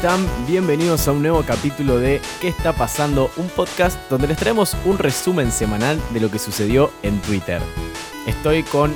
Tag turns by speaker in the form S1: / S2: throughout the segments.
S1: Están? Bienvenidos a un nuevo capítulo de ¿Qué está pasando? Un podcast donde les traemos un resumen semanal de lo que sucedió en Twitter. Estoy con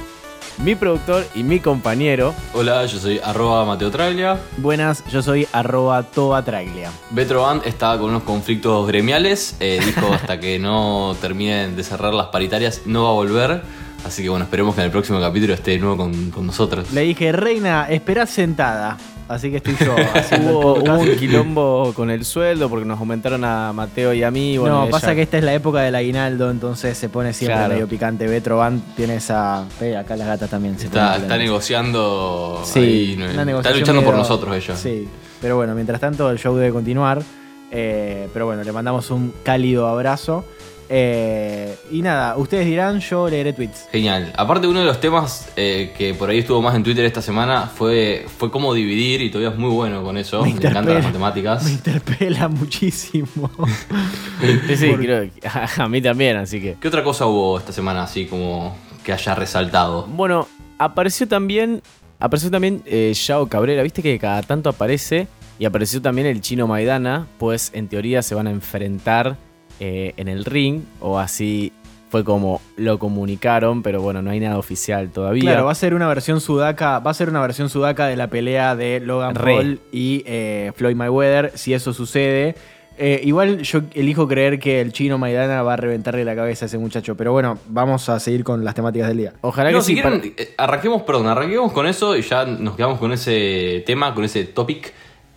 S1: mi productor y mi compañero.
S2: Hola, yo soy arroba Mateo Traglia.
S1: Buenas, yo soy arroba toatraglia.
S2: Betroband está con unos conflictos gremiales. eh, dijo hasta que no terminen de cerrar las paritarias no va a volver. Así que bueno, esperemos que en el próximo capítulo esté de nuevo con, con nosotros.
S3: Le dije, reina, esperá sentada. Así que estoy yo haciendo
S1: Hubo, un quilombo con el sueldo porque nos aumentaron a Mateo y a mí. Bueno,
S3: no,
S1: ella-
S3: pasa que esta es la época del aguinaldo, entonces se pone siempre
S1: Claro.
S3: medio picante. Betroban tiene esa. Eh, acá las gatas también se
S2: Está, está negociando.
S3: Sí,
S2: ahí, está luchando por nosotros ella.
S3: Sí, pero bueno, mientras tanto el show debe continuar. Eh, pero bueno, le mandamos un cálido abrazo. Eh, y nada, ustedes dirán, yo leeré tweets.
S2: Genial. Aparte, uno de los temas eh, que por ahí estuvo más en Twitter esta semana fue, fue cómo dividir, y todavía es muy bueno con eso.
S3: Me
S2: Me, encantan las matemáticas.
S3: Me interpela muchísimo.
S1: Sí, sí, creo que- a mí también, así que.
S2: ¿Qué otra cosa hubo esta semana así como que haya resaltado?
S1: Bueno, apareció también. Apareció también eh, Yao Cabrera, viste que cada tanto aparece. Y apareció también el chino Maidana, pues en teoría se van a enfrentar eh, en el ring, o así fue como lo comunicaron, pero bueno, no hay nada oficial todavía.
S3: Claro, va a ser una versión sudaca, va a ser una versión sudaca de la pelea de Logan
S1: Re.
S3: Paul y eh, Floyd Mayweather, si eso sucede. Eh, igual yo elijo creer que el chino Maidana va a reventarle la cabeza a ese muchacho, pero bueno, vamos a seguir con las temáticas del día.
S1: Ojalá
S2: No,
S1: que
S2: si
S1: sí.
S2: quieren,
S1: para-
S2: arranquemos, perdón, arranquemos con eso y ya nos quedamos con ese tema, con ese topic.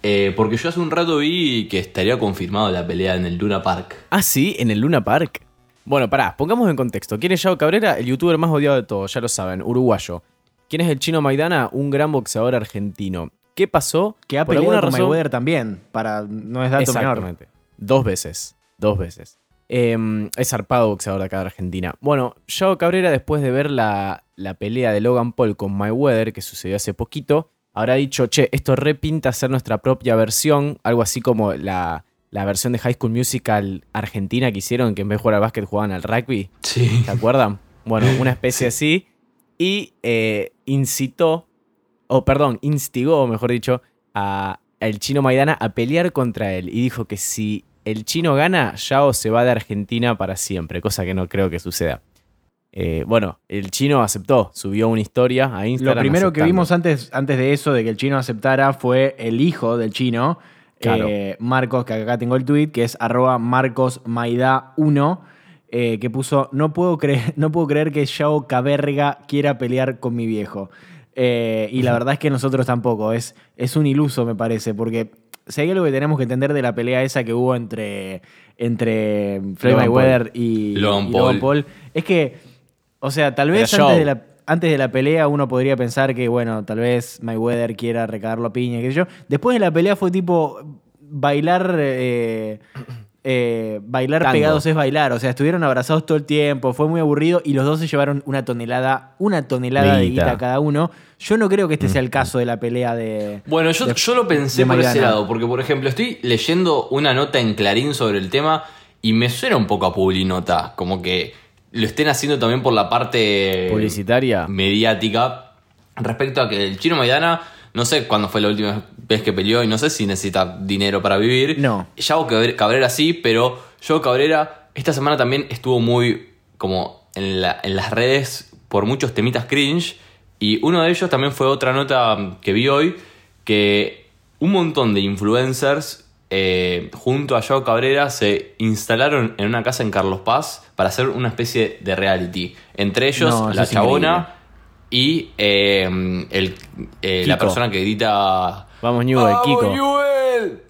S2: Eh, porque yo hace un rato vi que estaría confirmado la pelea en el Luna Park.
S1: Ah, sí, en el Luna Park. Bueno, pará, pongamos en contexto. ¿Quién es Yao Cabrera? El youtuber más odiado de todos, ya lo saben, uruguayo. ¿Quién es el chino Maidana? Un gran boxeador argentino. ¿Qué pasó?
S3: Que ha
S1: Por
S3: peleado
S1: alguna
S3: con
S1: razón-
S3: Mayweather también, para no es dato menor.
S1: Exactamente. Dos veces. Dos veces. Eh, es zarpado boxeador de acá de Argentina. Bueno, Yao Cabrera, después de ver la, la pelea de Logan Paul con Mayweather, que sucedió hace poquito, habrá dicho, che, esto repinta ser nuestra propia versión, algo así como la, la versión de High School Musical argentina que hicieron, que en vez de jugar al básquet jugaban al rugby.
S2: Sí.
S1: ¿Se acuerdan? Bueno, una especie así. Y eh, incitó, o perdón, instigó, mejor dicho, a el chino Maidana a pelear contra él. Y dijo que si el chino gana, Yao se va de Argentina para siempre, cosa que no creo que suceda. Eh, bueno, el chino aceptó, subió una historia a Instagram.
S3: Lo primero que vimos antes, antes de eso, de que el chino aceptara, fue el hijo del chino,
S1: Claro.
S3: eh, Marcos, que acá tengo el tweet, que es arroba marcosmaida1, eh, que puso, no puedo, creer, no puedo creer que Yao Caberga quiera pelear con mi viejo. Eh, y la verdad es que nosotros tampoco, es, es un iluso me parece, porque si hay algo que tenemos que entender de la pelea esa que hubo entre, entre Floyd
S1: Logan
S3: Mayweather y,
S2: Logan
S3: y
S2: Paul.
S3: Paul, es que, o sea, tal vez antes
S1: show.
S3: de la antes de la pelea uno podría pensar que, bueno, tal vez Mayweather quiera recagarlo a piña, qué sé yo. Después de la pelea fue tipo bailar, eh, eh, bailar
S1: Tango.
S3: pegados es bailar. O sea, estuvieron abrazados todo el tiempo, fue muy aburrido y los dos se llevaron una tonelada, una tonelada
S1: De
S3: de
S1: guita.
S3: cada uno. Yo no creo que este sea el caso de la pelea de...
S2: Bueno, yo,
S3: de-
S2: yo lo pensé por ese lado, porque por ejemplo estoy leyendo una nota en Clarín sobre el tema y me suena un poco a Publinota, como que lo estén haciendo también por la parte
S1: Publicitaria.
S2: mediática respecto a que el chino Maidana, no sé cuándo fue la última vez que peleó y no sé si necesita dinero para vivir.
S3: No.
S2: Yao Cabre- Cabrera sí, pero Yao Cabrera esta semana también estuvo muy como en, la- en las redes por muchos temitas cringe y uno de ellos también fue otra nota que vi hoy que un montón de influencers eh, junto a Yao Cabrera se instalaron en una casa en Carlos Paz para hacer una especie de reality. Entre ellos
S3: No,
S2: la chabona y eh, el, eh, la persona que grita...
S1: Vamos, Newell, Kiko.
S2: Newell!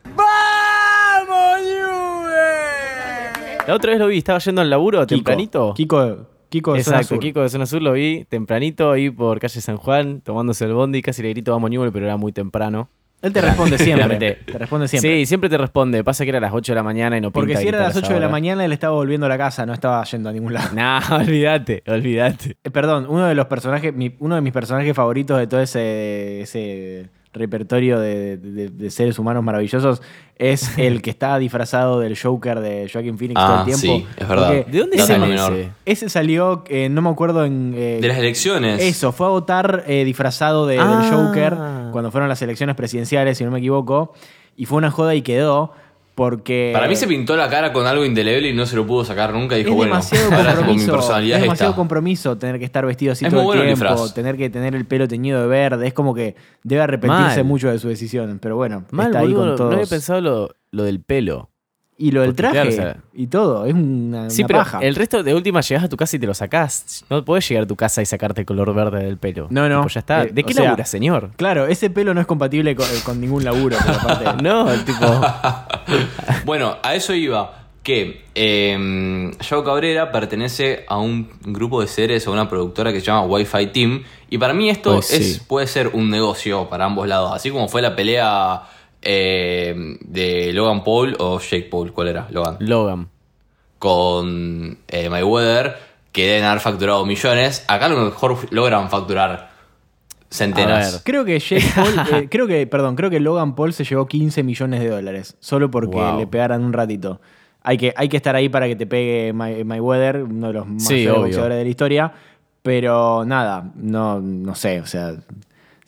S1: La otra vez lo vi, estaba yendo al laburo
S3: Kiko.
S1: tempranito.
S3: Kiko, Kiko de Zona
S1: Exacto,
S3: Sur.
S1: Kiko de Zona Sur lo vi tempranito ahí por calle San Juan, tomándose el bondi, casi le grito vamos Newell, pero era muy temprano.
S3: Él te responde siempre. Te responde siempre.
S1: Sí, siempre te responde. Pasa que era a las 8 de la mañana y no
S3: Porque
S1: pinta
S3: si era a las
S1: gritar
S3: 8 de la mañana, él estaba volviendo a la casa, no estaba yendo a ningún lado.
S1: Nah, olvídate, olvídate.
S3: Eh, Perdón, uno de los personajes, mi- uno de mis personajes favoritos de todo ese, ese repertorio de, de- de seres humanos maravillosos es el que está disfrazado del Joker de Joaquin Phoenix todo
S2: Ah,
S3: el tiempo.
S2: sí, es verdad.
S3: Porque
S1: ¿De dónde
S2: menor.
S1: ese?
S3: Ese salió, eh, no me acuerdo en... eh,
S2: De las elecciones.
S3: Eso, fue a votar eh, disfrazado de,
S1: Ah.
S3: del Joker cuando fueron las elecciones presidenciales, si no me equivoco. Y fue una joda y quedó porque...
S2: Para mí se pintó la cara con algo indeleble y no se lo pudo sacar nunca. Y
S3: es
S2: dijo, bueno,
S3: demasiado
S2: ahora con mi
S3: compromiso.
S2: personalidad
S3: es demasiado
S2: está.
S3: compromiso tener que estar vestido así
S2: Es
S3: todo
S2: muy
S3: el
S2: bueno el
S3: tiempo, tener que tener el pelo teñido de verde. Es como que debe arrepentirse
S1: Mal.
S3: mucho de su decisión. Pero bueno,
S1: Mal,
S3: está ahí
S1: boludo,
S3: con
S1: no
S3: todos.
S1: había pensado lo, lo del pelo.
S3: Y lo del
S1: Porque,
S3: traje
S1: claro, o sea-
S3: y todo. Es una,
S1: Sí,
S3: una
S1: pero
S3: paja.
S1: el resto de última llegas a tu casa y te lo sacás. No podés llegar a tu casa y sacarte el color verde del pelo.
S3: No, no.
S1: Tipo, ya está.
S3: Eh,
S1: ¿De qué
S3: sea-
S1: labura, señor?
S3: Claro, ese pelo no es compatible con, con ningún laburo. pero aparte-
S1: No, el tipo.
S2: Bueno, a eso iba. Que eh, Yao Cabrera pertenece a un grupo de seres o una productora que se llama Wi-Fi Team. Y para mí esto
S1: Pues sí.
S2: es, puede ser un negocio para ambos lados. Así como fue la pelea eh, de Logan Paul o Jake Paul. ¿Cuál era? Logan.
S1: Logan.
S2: Con eh, Mayweather, que deben haber facturado millones. Acá a lo mejor logran facturar
S1: A ver.
S2: centenas.
S3: Creo que Jake Paul, eh, creo que, perdón, creo que Logan Paul se llevó 15 millones de dólares. Solo porque
S1: Wow.
S3: le pegaran un ratito. Hay que, hay que estar ahí para que te pegue May- Mayweather, uno de los más
S1: Sí,
S3: boxeadores de la historia. Pero nada, no, no sé, o sea,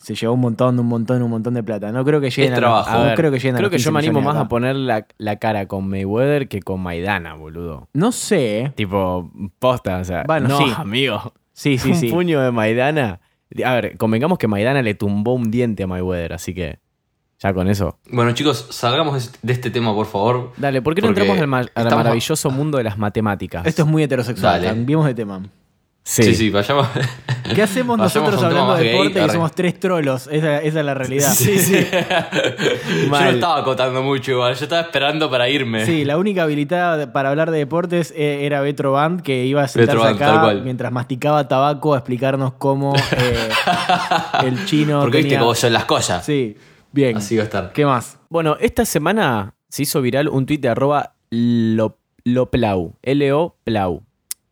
S3: se llevó un montón, un montón, un montón de plata. No creo que lleguen
S2: Es
S3: a
S2: trabajo.
S1: A
S3: no
S1: ver,
S3: creo que lleguen a
S1: creo que
S3: 15
S1: yo me animo más a poner la, la cara con Mayweather que con Maidana, boludo.
S3: No sé.
S1: Tipo, posta, o sea.
S3: Bueno,
S1: no,
S3: sí.
S1: amigo.
S3: Sí, sí,
S1: un
S3: sí.
S1: puño de Maidana. A ver, convengamos que Maidana le tumbó un diente a Mayweather, así que. Ya con eso.
S2: Bueno, chicos, salgamos de este tema, por favor.
S1: Dale, ¿por qué no
S2: Porque
S1: entramos al, ma- al maravilloso mundo de las matemáticas?
S3: Esto es muy heterosexual. Cambiemos de tema.
S1: Sí,
S2: Sí, sí, vayamos.
S3: ¿Qué hacemos
S2: Vayamos
S3: nosotros hablando de
S2: gay,
S3: deporte y
S2: arre.
S3: somos tres trolos? Esa, esa es la realidad.
S1: Sí, sí.
S2: Yo no estaba acotando mucho igual, yo estaba esperando para irme.
S3: Sí, la única habilitada para hablar de deportes eh, era Betro Band, que iba a sentarse
S2: Band,
S3: acá mientras masticaba tabaco a explicarnos cómo eh, el chino
S2: Porque viste
S3: tenía...
S2: cómo son las cosas.
S3: Sí, bien.
S2: Así va a estar.
S3: ¿Qué más?
S1: Bueno, esta semana se hizo viral un tuit de arroba lo- loplau, L-O Plau.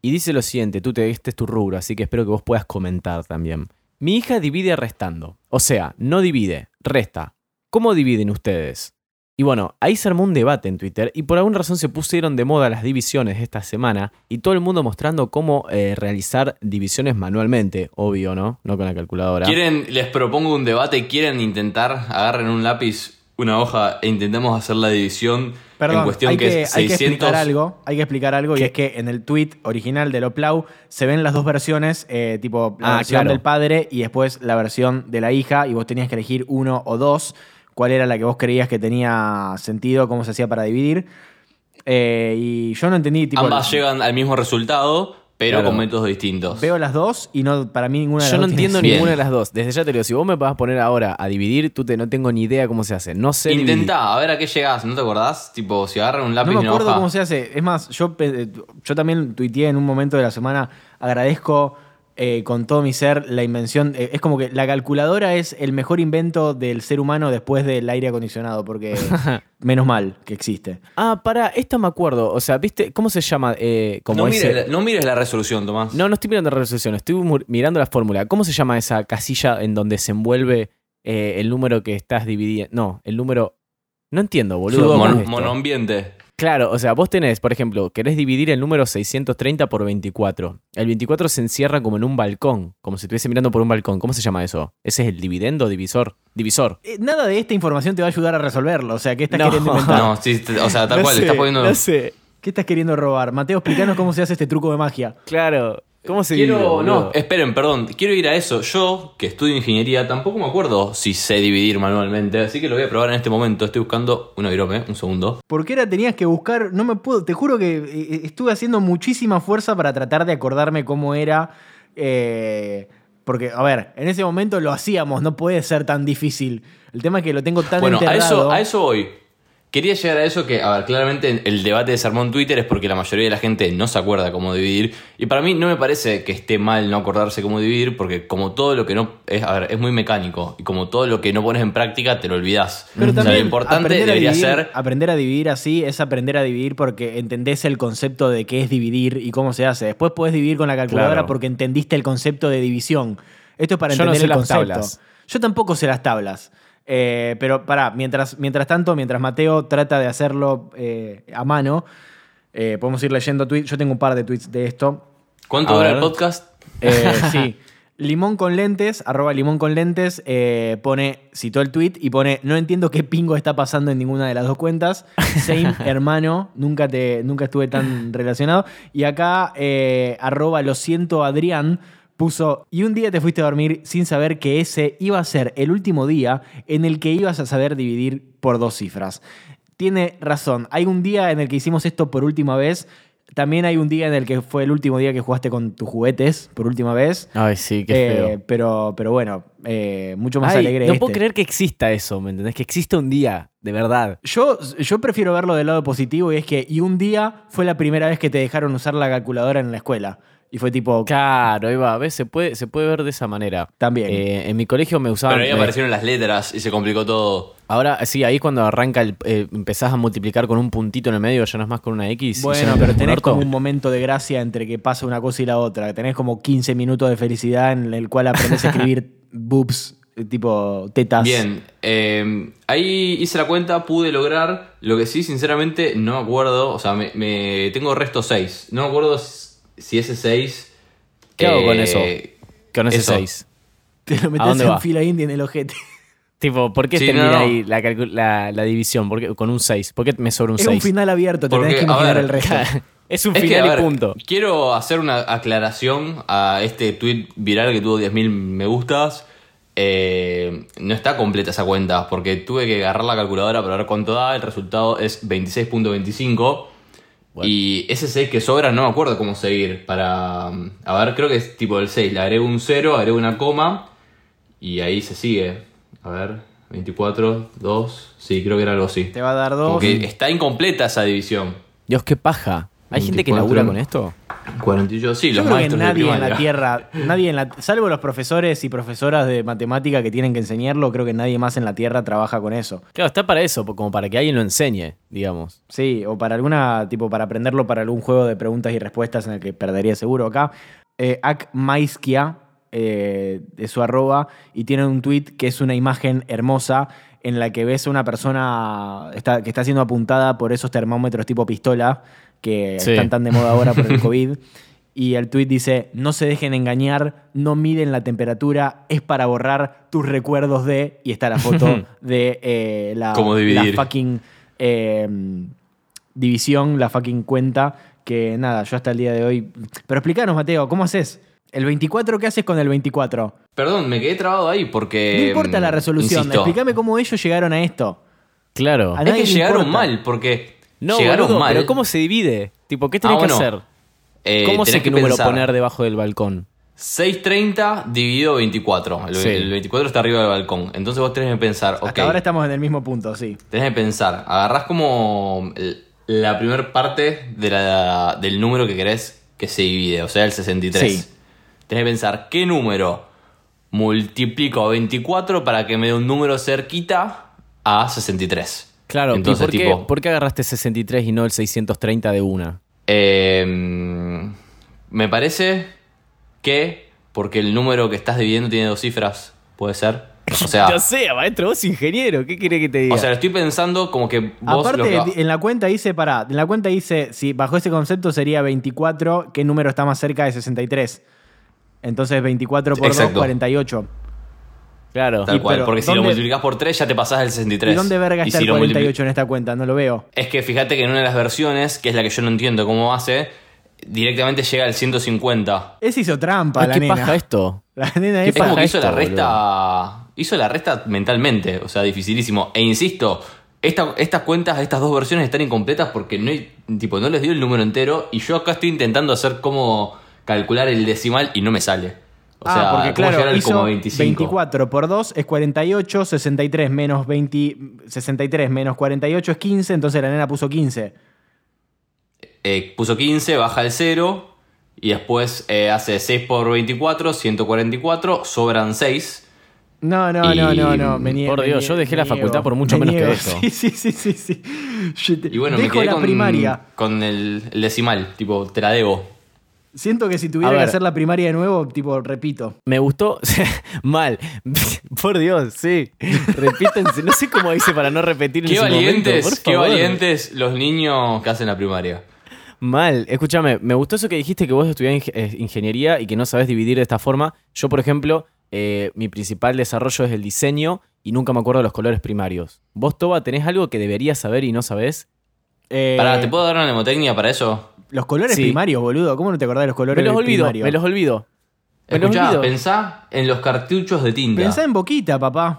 S1: Y dice lo siguiente, tú te este es tu rubro, así que espero que vos puedas comentar también. Mi hija divide restando. O sea, no divide, resta. ¿Cómo dividen ustedes? Y bueno, ahí se armó un debate en Twitter y por alguna razón se pusieron de moda las divisiones esta semana y todo el mundo mostrando cómo eh, realizar divisiones manualmente, obvio, ¿no? No con la calculadora.
S2: ¿Quieren, les propongo un debate, quieren intentar, agarren un lápiz, una hoja e intentemos hacer la división
S3: Perdón,
S2: en cuestión
S3: hay
S2: que,
S3: que,
S2: es
S3: hay que
S2: 600.
S3: explicar algo. Hay que explicar algo y es que en el tweet original de Loplau se ven las dos versiones, eh, tipo la
S1: Ah,
S3: versión
S1: claro.
S3: del padre y después la versión de la hija y vos tenías que elegir uno o dos. ¿Cuál era la que vos creías que tenía sentido? ¿Cómo se hacía para dividir? Eh, y yo no entendí, tipo,
S2: Ambas llegan al mismo resultado, pero
S1: Claro.
S2: con métodos distintos.
S3: veo las dos y no para mí ninguna de las
S1: Yo no
S3: dos
S1: entiendo ninguna de las dos. Desde ya te digo, si vos me vas a poner ahora a dividir, tú te no tengo ni idea cómo se hace. No sé dividir.
S2: Intentá, a ver a qué llegás, ¿no te acordás? Tipo, si agarran un lápiz
S3: No
S2: y
S3: me
S2: una
S3: acuerdo
S2: hoja.
S3: cómo se hace. Es más, yo, yo también tuiteé en un momento de la semana, agradezco eh, con todo mi ser la invención. eh, es como que la calculadora es el mejor invento del ser humano después del aire acondicionado, porque menos mal que existe.
S1: Ah, para, esta me acuerdo. O sea, ¿viste? ¿Cómo se llama? Eh, como
S2: no,
S1: ese-
S2: mires, la- no mires la resolución, Tomás.
S1: No, no estoy mirando la resolución, estoy mirando la fórmula. ¿Cómo se llama esa casilla en donde se envuelve eh, el número que estás dividiendo? No, el número. No entiendo, boludo.
S2: Monoambiente.
S1: Claro, o sea, vos tenés, por ejemplo, querés dividir el número 630 por 24. El 24 se encierra como en un balcón, como si estuviese mirando por un balcón. ¿Cómo se llama eso? ¿Ese es el dividendo, divisor? Divisor.
S3: Eh, nada de esta información te va a ayudar a resolverlo. O sea, ¿qué estás
S1: No.
S3: queriendo inventar?
S2: No, sí, o sea, tal
S1: No
S2: cual,
S1: sé,
S2: estás poniendo.
S1: No sé.
S3: ¿Qué estás queriendo robar? Mateo, explícanos cómo se hace este truco de magia.
S1: Claro. ¿Cómo se divide,
S2: Quiero,
S1: boludo?
S2: no, esperen, perdón, quiero ir a eso. Yo, que estudio ingeniería, tampoco me acuerdo si sé dividir manualmente, así que lo voy a probar en este momento. Estoy buscando una virome, un segundo.
S3: ¿Por qué era tenías que buscar? No me puedo. Te juro que eh, estuve haciendo muchísima fuerza para tratar de acordarme cómo era. eh, porque, a ver, en ese momento lo hacíamos, no puede ser tan difícil. El tema es que lo tengo tan
S2: Bueno, a
S3: enterrado.
S2: eso, a eso voy. Quería llegar a eso que, a ver, claramente el debate de Sermón Twitter es porque la mayoría de la gente no se acuerda cómo dividir. Y para mí no me parece que esté mal no acordarse cómo dividir, porque como todo lo que no. Es, a ver, es muy mecánico. Y como todo lo que no pones en práctica, te lo olvidas.
S3: Pero
S2: o sea,
S3: también
S2: lo importante debería
S3: dividir-
S2: ser.
S3: Aprender a dividir así es aprender a dividir porque entendés el concepto de qué es dividir y cómo se hace. Después podés dividir con la calculadora
S1: Claro.
S3: porque entendiste el concepto de división. Esto es para
S1: Yo no
S3: entender
S1: sé
S3: el
S1: las tablas.
S3: Yo tampoco sé las tablas. Eh, pero pará, mientras, mientras tanto, mientras Mateo trata de hacerlo eh, a mano, eh, podemos ir leyendo tweets. Yo tengo un par de tweets de esto.
S2: ¿Cuánto
S1: A
S2: dura
S1: ver.
S2: el podcast?
S3: Sí. Limón con lentes, arroba limón con lentes, pone, citó el tweet y pone, no entiendo qué pingo está pasando en ninguna de las dos cuentas. Same, hermano, nunca, te, nunca estuve tan relacionado. Y acá, arroba lo siento Adrián, puso, y un día te fuiste a dormir sin saber que ese iba a ser el último día en el que ibas a saber dividir por dos cifras. Tiene razón, hay un día en el que hicimos esto por última vez. También hay un día en el que fue el último día que jugaste con tus juguetes por última vez.
S1: Ay, sí, qué
S3: Eh,
S1: feo.
S3: pero, pero bueno, eh, mucho más
S1: Ay,
S3: alegre
S1: no
S3: este.
S1: puedo creer que exista eso, ¿me entendés? Que exista un día, de verdad.
S3: Yo, yo prefiero verlo del lado positivo y es que, y un día fue la primera vez que te dejaron usar la calculadora en la escuela. Y fue tipo,
S1: Claro, ahí va. ¿Ves? Se puede, se puede ver de esa manera.
S3: También.
S1: Eh, en mi colegio me usaban.
S2: Pero ahí
S1: me-
S2: aparecieron las letras y se complicó todo.
S1: Ahora, sí, ahí cuando arranca, el, eh, empezás a multiplicar con un puntito en el medio, ya no es más con una X.
S3: bueno, pero tenés
S1: orto.
S3: como un momento de gracia entre que pasa una cosa y la otra. Tenés como 15 minutos de felicidad en el cual aprendes a escribir boobs, eh, tipo tetas.
S2: Bien, eh, ahí hice la cuenta, pude lograr. Lo que sí, sinceramente, no me acuerdo. O sea, me, me- tengo resto 6. No me acuerdo si si ese 6.
S1: ¿Qué hago con
S2: eh,
S1: eso? Con ese
S2: eso.
S1: 6.
S3: Te lo
S1: ¿A
S3: metes
S1: dónde
S3: en
S1: va?
S3: fila india en el ojete.
S1: Tipo, ¿por qué
S2: Sí,
S1: termina
S2: no, no.
S1: ahí la, calcu- la- la división? ¿Por qué- con un 6. ¿Por qué me sobra un
S3: Es
S1: 6?
S3: un final abierto, te
S2: Porque,
S3: tenés que
S2: a
S3: imaginar
S2: ver,
S3: el resto.
S1: es un
S2: Es
S1: final
S2: ver,
S1: y punto.
S2: Quiero hacer una aclaración a este tweet viral que tuvo 10.000 me gustas. Eh, no está completa esa cuenta porque tuve que agarrar la calculadora para ver cuánto da. El resultado es 26.25.
S1: Bueno.
S2: Y ese 6 que sobra no me acuerdo cómo seguir. Para. A ver, creo que es tipo el 6. Le agrego un 0, agrego una coma. Y ahí se sigue. A ver, 24, 2. Sí, creo que era algo así.
S3: Te va a dar
S2: Como
S3: dos.
S2: que está incompleta esa división.
S1: Dios, qué paja. ¿Hay gente que
S2: 24.
S1: labura con esto?
S2: 48, sí,
S3: Yo
S2: los
S3: creo que
S2: de
S3: nadie en la. Tierra, nadie en la, salvo los profesores y profesoras de matemática que tienen que enseñarlo, creo que nadie más en la Tierra trabaja con eso.
S1: Claro, está para eso, como para que alguien lo enseñe, digamos.
S3: Sí, o para alguna, tipo, para aprenderlo para algún juego de preguntas y respuestas en el que perdería seguro acá. Eh, Ak Maiskia, eh, de su arroba, y tiene un tweet que es una imagen hermosa en la que ves a una persona está- que está siendo apuntada por esos termómetros tipo pistola que
S1: Sí.
S3: están tan de moda ahora por el COVID. Y el tweet dice, no se dejen engañar, no miden la temperatura, es para borrar tus recuerdos de... Y está la foto de eh, la,
S2: Cómo
S3: la
S2: dividir.
S3: fucking eh, división, la fucking cuenta, que nada, yo hasta el día de hoy... Pero explícanos, Mateo, ¿cómo haces? ¿El 24 qué haces con el 24?
S2: Perdón, me quedé trabado ahí porque.
S3: no importa la resolución,
S2: insisto,
S3: explícame cómo ellos llegaron a esto.
S1: Claro.
S3: A
S2: Es que
S3: le
S2: llegaron
S3: importa.
S2: mal, porque.
S1: No,
S2: llegaron
S1: boludo,
S2: mal.
S1: pero ¿cómo se divide? Tipo, ¿qué tenés
S2: Ah,
S1: que hacer?
S2: Eh,
S1: ¿Cómo sé qué
S2: que
S1: número
S2: pensar.
S1: poner debajo del balcón?
S2: 630 dividido 24. El,
S1: Sí.
S2: el 24 está arriba del balcón. Entonces vos tenés que pensar,
S3: Hasta
S2: ok.
S3: ahora estamos en el mismo punto, sí.
S2: Tenés que pensar. Agarrás como el- la primera parte de la- del número que querés que se divide, o sea, el 63.
S3: Sí.
S2: Tenés que pensar qué número multiplico a 24 para que me dé un número cerquita a 63.
S1: Claro,
S2: Entonces,
S1: ¿y por,
S2: tipo,
S1: qué, por qué agarraste 63 y no el 630 de una?
S2: Eh, me parece que porque el número que estás dividiendo tiene dos cifras, puede ser. O sea,
S1: Yo sé, maestro, vos ingeniero, ¿qué quiere que te diga?
S2: o sea, estoy pensando como que vos
S3: Aparte,
S2: lo que-
S3: en la cuenta dice, pará, en la cuenta dice, si bajo ese concepto sería 24, ¿qué número está más cerca de 63? Entonces 24 por 2,
S2: Exacto.
S3: 48.
S1: Claro.
S2: Tal
S3: Y
S2: cual,
S3: pero,
S2: porque si
S3: ¿dónde-
S2: lo multiplicás por 3 ya te pasás el 63.
S3: ¿Y dónde verga
S2: Y
S3: está
S2: si
S3: el
S2: lo multipli-
S3: 48 en esta cuenta? No lo veo.
S2: Es que fíjate que en una de las versiones, que es la que yo no entiendo cómo hace, directamente llega al 150.
S3: Ese hizo trampa,
S1: Ay,
S3: la
S1: ¿Qué
S3: nena.
S1: paja esto?
S3: La nena
S1: ¿Qué
S2: Es como que hizo la
S1: esto,
S2: resta. Hizo la resta mentalmente. O sea, dificilísimo. E insisto, esta- estas cuentas, estas dos versiones están incompletas porque no, hay- tipo, no les dio el número entero. Y yo acá estoy intentando hacer cómo calcular el decimal y no me sale. O sea,
S3: ah, porque
S2: ¿cómo
S3: claro, hizo
S2: como 25?
S3: 24 por 2 es 48, 63 menos 20, 63 menos 48 es 15, entonces la nena puso 15.
S2: Eh, puso 15, baja el 0 y después eh, hace 6 por 24, 144, sobran 6.
S3: No, no,
S2: Y,
S3: no, no, no. Me niego,
S1: por Dios,
S3: niego,
S1: yo dejé la facultad
S3: niego,
S1: por mucho
S3: me
S1: menos que eso.
S3: Sí, sí, sí, sí. sí. Yo te-
S2: Y bueno, me quedé
S3: la
S2: con,
S3: primaria.
S2: con el, el decimal, tipo, te la debo.
S3: Siento que si tuviera que hacer la primaria de nuevo, tipo, repito.
S1: Me gustó. Mal. Por Dios, sí. Repítense. No sé cómo hice para no repetir en
S2: Qué
S1: ese
S2: valientes,
S1: momento, por
S2: qué
S1: favor.
S2: valientes los niños que hacen la primaria.
S1: Mal. Escúchame, me gustó eso que dijiste que vos estudiás eh, ingeniería y que no sabes dividir de esta forma. Yo, por ejemplo, eh, mi principal desarrollo es el diseño y nunca me acuerdo de los colores primarios. ¿Vos, Toba, tenés algo que deberías saber y no sabés?
S3: Eh,
S2: Pará, ¿te puedo dar una mnemotecnia para eso?
S3: Los colores
S1: Sí.
S3: primarios, boludo. ¿Cómo no te acordás de los colores
S1: Me los olvido,
S3: primarios?
S1: me los olvido. Me los
S2: Escuchá,
S1: olvido.
S2: pensá en los cartuchos de tinta.
S3: Pensá en boquita, papá.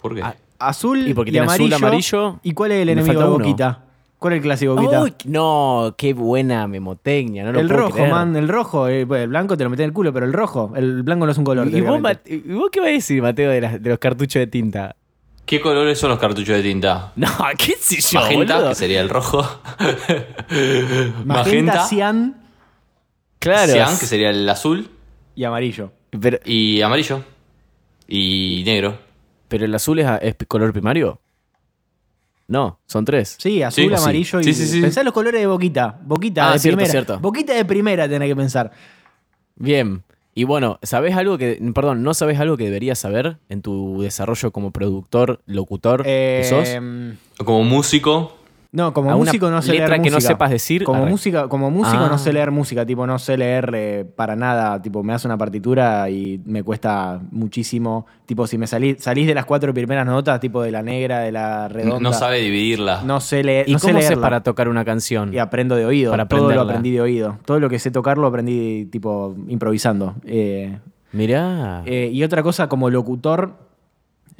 S2: ¿Por qué?
S3: Azul
S1: Y
S3: y,
S1: porque tiene azul,
S3: amarillo.
S1: amarillo,
S3: ¿Y cuál es el
S1: y
S3: enemigo de
S1: uno.
S3: boquita? ¿Cuál es el clásico boquita?
S1: Uy, no, qué buena memotecnia. No lo
S3: el
S1: puedo
S3: rojo,
S1: creer.
S3: man, el rojo. eh, el blanco te lo metés en el culo, pero el rojo. El blanco no es un color.
S1: ¿Y vos, ¿Y qué vas a decir, Mateo, de los cartuchos de tinta?
S2: ¿Qué colores son los cartuchos de tinta?
S1: No, qué sé yo,
S2: Magenta,
S1: boludo.
S2: que sería el rojo.
S3: Magenta, cian
S1: Claro.
S2: Cian, que sería el azul.
S3: y amarillo.
S1: Pero,
S2: Y amarillo. Y negro.
S1: pero el azul es, es color primario. No, son tres.
S3: Sí, azul,
S2: Sí, sí.
S3: amarillo y.
S2: Sí, sí, sí.
S3: Pensá en los colores de boquita. Boquita
S1: Ah,
S3: de
S1: cierto,
S3: primera.
S1: cierto.
S3: Boquita de primera tenés que pensar.
S1: Bien. Y bueno, ¿sabés algo que. Perdón, ¿no sabés algo que deberías saber en tu desarrollo como productor, locutor que sos?
S3: Eh,
S2: Como músico.
S3: No, como
S1: ¿Alguna
S3: músico no sé
S1: letra
S3: leer
S1: que no
S3: música.
S1: sepas decir?
S3: Como
S1: Arre.
S3: música, como músico
S1: Ah.
S3: no sé leer música, tipo no sé leer eh, para nada, tipo me hace una partitura y me cuesta muchísimo, tipo si me salís, salís de las cuatro primeras notas, tipo de la negra, de la redonda,
S2: No sabe dividirla.
S3: no sé leer,
S1: ¿Y
S3: no sé
S1: cómo haces
S3: leerla.
S1: para tocar una canción?
S3: y aprendo de oído,
S1: Para
S3: todo lo aprendí de oído, todo lo que sé tocar lo aprendí tipo improvisando. Eh,
S1: Mirá.
S3: eh, y otra cosa, como locutor,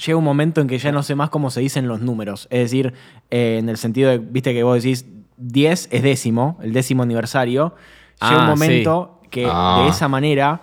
S3: llega un momento en que ya no sé más cómo se dicen los números. Es decir, eh, en el sentido de, viste que vos decís 10 es décimo, el décimo aniversario. Llega
S1: Ah,
S3: un momento que
S2: Ah.
S3: de esa manera,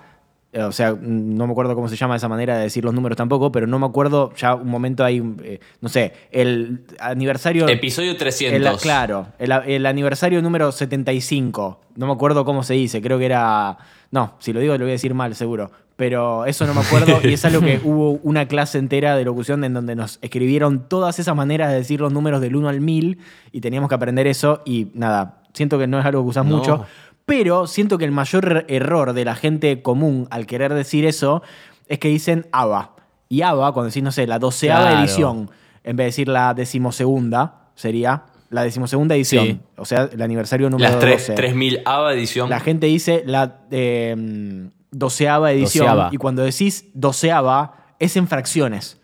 S3: eh, o sea, mm, no me acuerdo cómo se llama esa manera de decir los números tampoco, pero no me acuerdo, ya un momento hay, eh, no sé, el aniversario...
S2: Episodio 300.
S3: El- claro, el, el aniversario número 75. No me acuerdo cómo se dice, creo que era. No, si lo digo lo voy a decir mal, seguro. Pero eso no me acuerdo y es algo que hubo una clase entera de locución en donde nos escribieron todas esas maneras de decir los números del 1 al 1000 y teníamos que aprender eso y nada, siento que no es algo que usas
S2: No.
S3: mucho, pero siento que el mayor er- error de la gente común al querer decir eso es que dicen ABA. Y ABA, cuando decís, no sé, la doceava
S1: Claro.
S3: edición, en vez de decir la decimosegunda, sería la decimosegunda edición.
S1: Sí.
S3: O sea, el aniversario número
S2: Las tres-
S3: 12.
S2: 3000 ABA edición.
S3: La gente dice la eh, doceava edición.
S1: Doceava.
S3: Y cuando decís doceava, es en fracciones.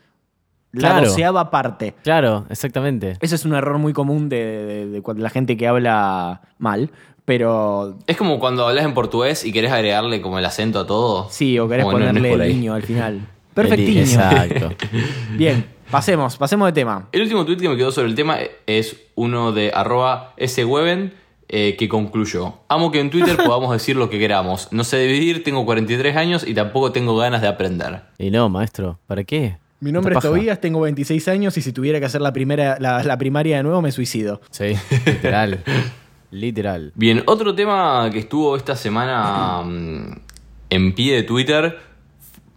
S3: La
S1: Claro.
S3: doceava parte.
S1: Claro, exactamente.
S3: Ese es un error muy común de, de- la gente que habla mal. Pero
S2: Es como cuando hablas en portugués y querés agregarle como el acento a todo.
S3: sí, o querés ponerle el niño al final. Perfectiño.
S1: Exacto.
S3: Bien, pasemos, pasemos de tema.
S2: El último tweet que me quedó sobre el tema es uno de arroba sweben eh, que concluyó. Amo que en Twitter podamos decir lo que queramos. No sé dividir, tengo 43 años y tampoco tengo ganas de aprender.
S1: Y no, maestro, ¿para qué?
S3: Mi nombre es. Tobías, tengo 26 años y si tuviera que hacer la, primera, la, la primaria de nuevo me suicido.
S1: Sí, literal. literal.
S2: Bien, otro tema que estuvo esta semana mm, en pie de Twitter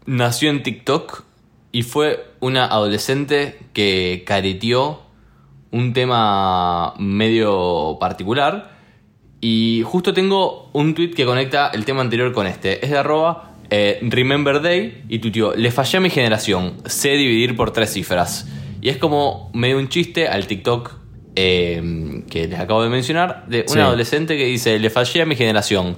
S2: nació en TikTok y fue una adolescente que careteó un tema medio particular. Y justo tengo un tweet que conecta el tema anterior con este. Es de arroba eh, Remember Day y tuiteó, le fallé a mi generación, sé dividir por tres cifras. Y es como medio un chiste al TikTok eh, que les acabo de mencionar, de
S1: Sí.
S2: adolescente que dice, le fallé a mi generación.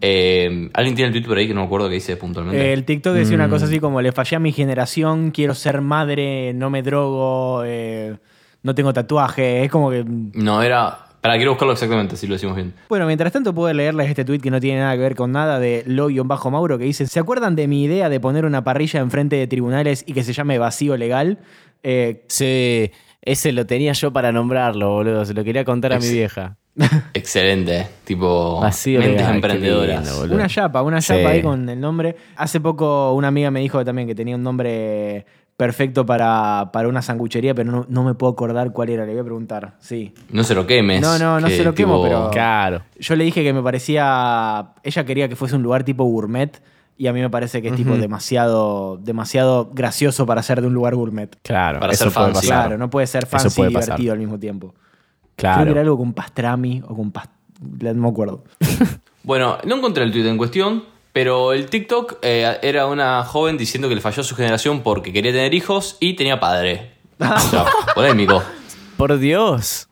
S2: Eh, ¿Alguien tiene el tweet por ahí que no me acuerdo qué dice puntualmente?
S3: El TikTok decía una
S1: Mm.
S3: cosa así como, le fallé a mi generación, quiero ser madre, no me drogo, eh, no tengo tatuaje. Es como que...
S2: No, era... Para, quiero buscarlo exactamente, si lo decimos bien.
S3: Bueno, mientras tanto puedo leerles este tweet que no tiene nada que ver con nada de bajo mauro que dice, ¿se acuerdan de mi idea de poner una parrilla enfrente de tribunales y que se llame vacío legal? Eh,
S1: Sí, ese lo tenía yo para nombrarlo, boludo. Se lo quería contar a mi vieja.
S2: Excelente. Tipo,
S1: Vacío
S2: mentes
S1: legal,
S2: emprendedoras.
S1: lindo.
S3: Una chapa, una
S1: Sí.
S3: chapa ahí con el nombre. Hace poco una amiga me dijo también que tenía un nombre perfecto para, para una sanguchería, pero no, no me puedo acordar cuál era. Le voy a preguntar. Sí.
S2: No se lo quemes.
S3: No, no, no
S2: que
S3: se lo quemo, pero-
S1: Claro.
S3: Yo le dije que me parecía. Ella quería que fuese un lugar tipo gourmet. Y a mí me parece que es tipo demasiado, demasiado gracioso para ser de un lugar gourmet.
S1: Claro.
S2: Para
S1: eso
S2: ser fancy.
S1: pasar.
S3: Claro, no puede ser fancy y
S1: pasar.
S3: divertido al mismo tiempo.
S1: Claro.
S3: Creo que era algo con pastrami o con past... No me acuerdo.
S2: Bueno, no encontré el tweet en cuestión, pero el TikTok eh, era una joven diciendo que le falló a su generación porque quería tener hijos y tenía padre. O sea, polémico.
S1: Por Dios.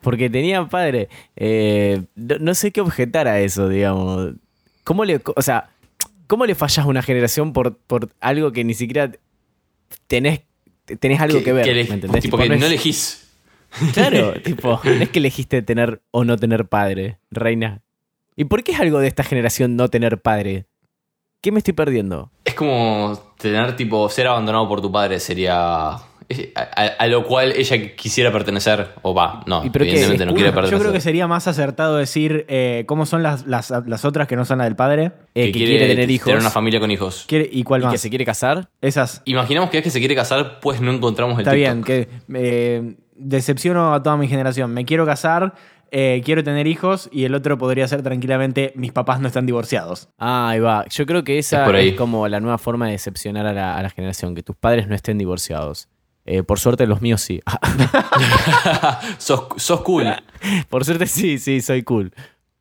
S1: Porque tenía padre. Eh, no, no sé qué objetar a eso, digamos. ¿Cómo le, o sea, ¿cómo le fallas a una generación por, por algo que ni siquiera tenés, tenés algo que, ver?
S2: le-
S1: ¿me entendés?
S2: Tipo
S1: Tipo,
S2: que
S1: no
S2: no elegís.
S1: Claro, tipo, no es que elegiste tener o no tener padre, reina. ¿Y por qué es algo de esta generación no tener padre? ¿Qué me estoy perdiendo?
S2: Es como tener, tipo, ser abandonado por tu padre sería. A, a- a lo cual ella quisiera pertenecer. O va, no,
S1: ¿Y pero qué?
S2: evidentemente no quiere
S3: Yo
S2: pertenecer.
S3: creo que sería más acertado decir eh, cómo son las, las, las otras que no son la del padre.
S1: Eh, que, quiere, tener hijos
S2: Tener una familia con hijos.
S3: Quiere- ¿Y cuál
S1: y
S3: más?
S1: que se quiere casar.
S3: Esas.
S2: Imaginamos que es que se quiere casar, pues no encontramos el
S3: Está
S2: TikTok.
S3: bien, que eh, decepciono a toda mi generación. Me quiero casar, eh, quiero tener hijos y el otro podría ser tranquilamente mis papás no están divorciados.
S1: Ah, ahí va. Yo creo que esa
S2: Es
S1: como la nueva forma de decepcionar a la, a la generación, que tus padres no estén divorciados. Eh, por suerte los míos sí.
S2: sos, sos cool.
S1: por suerte sí, sí, soy cool.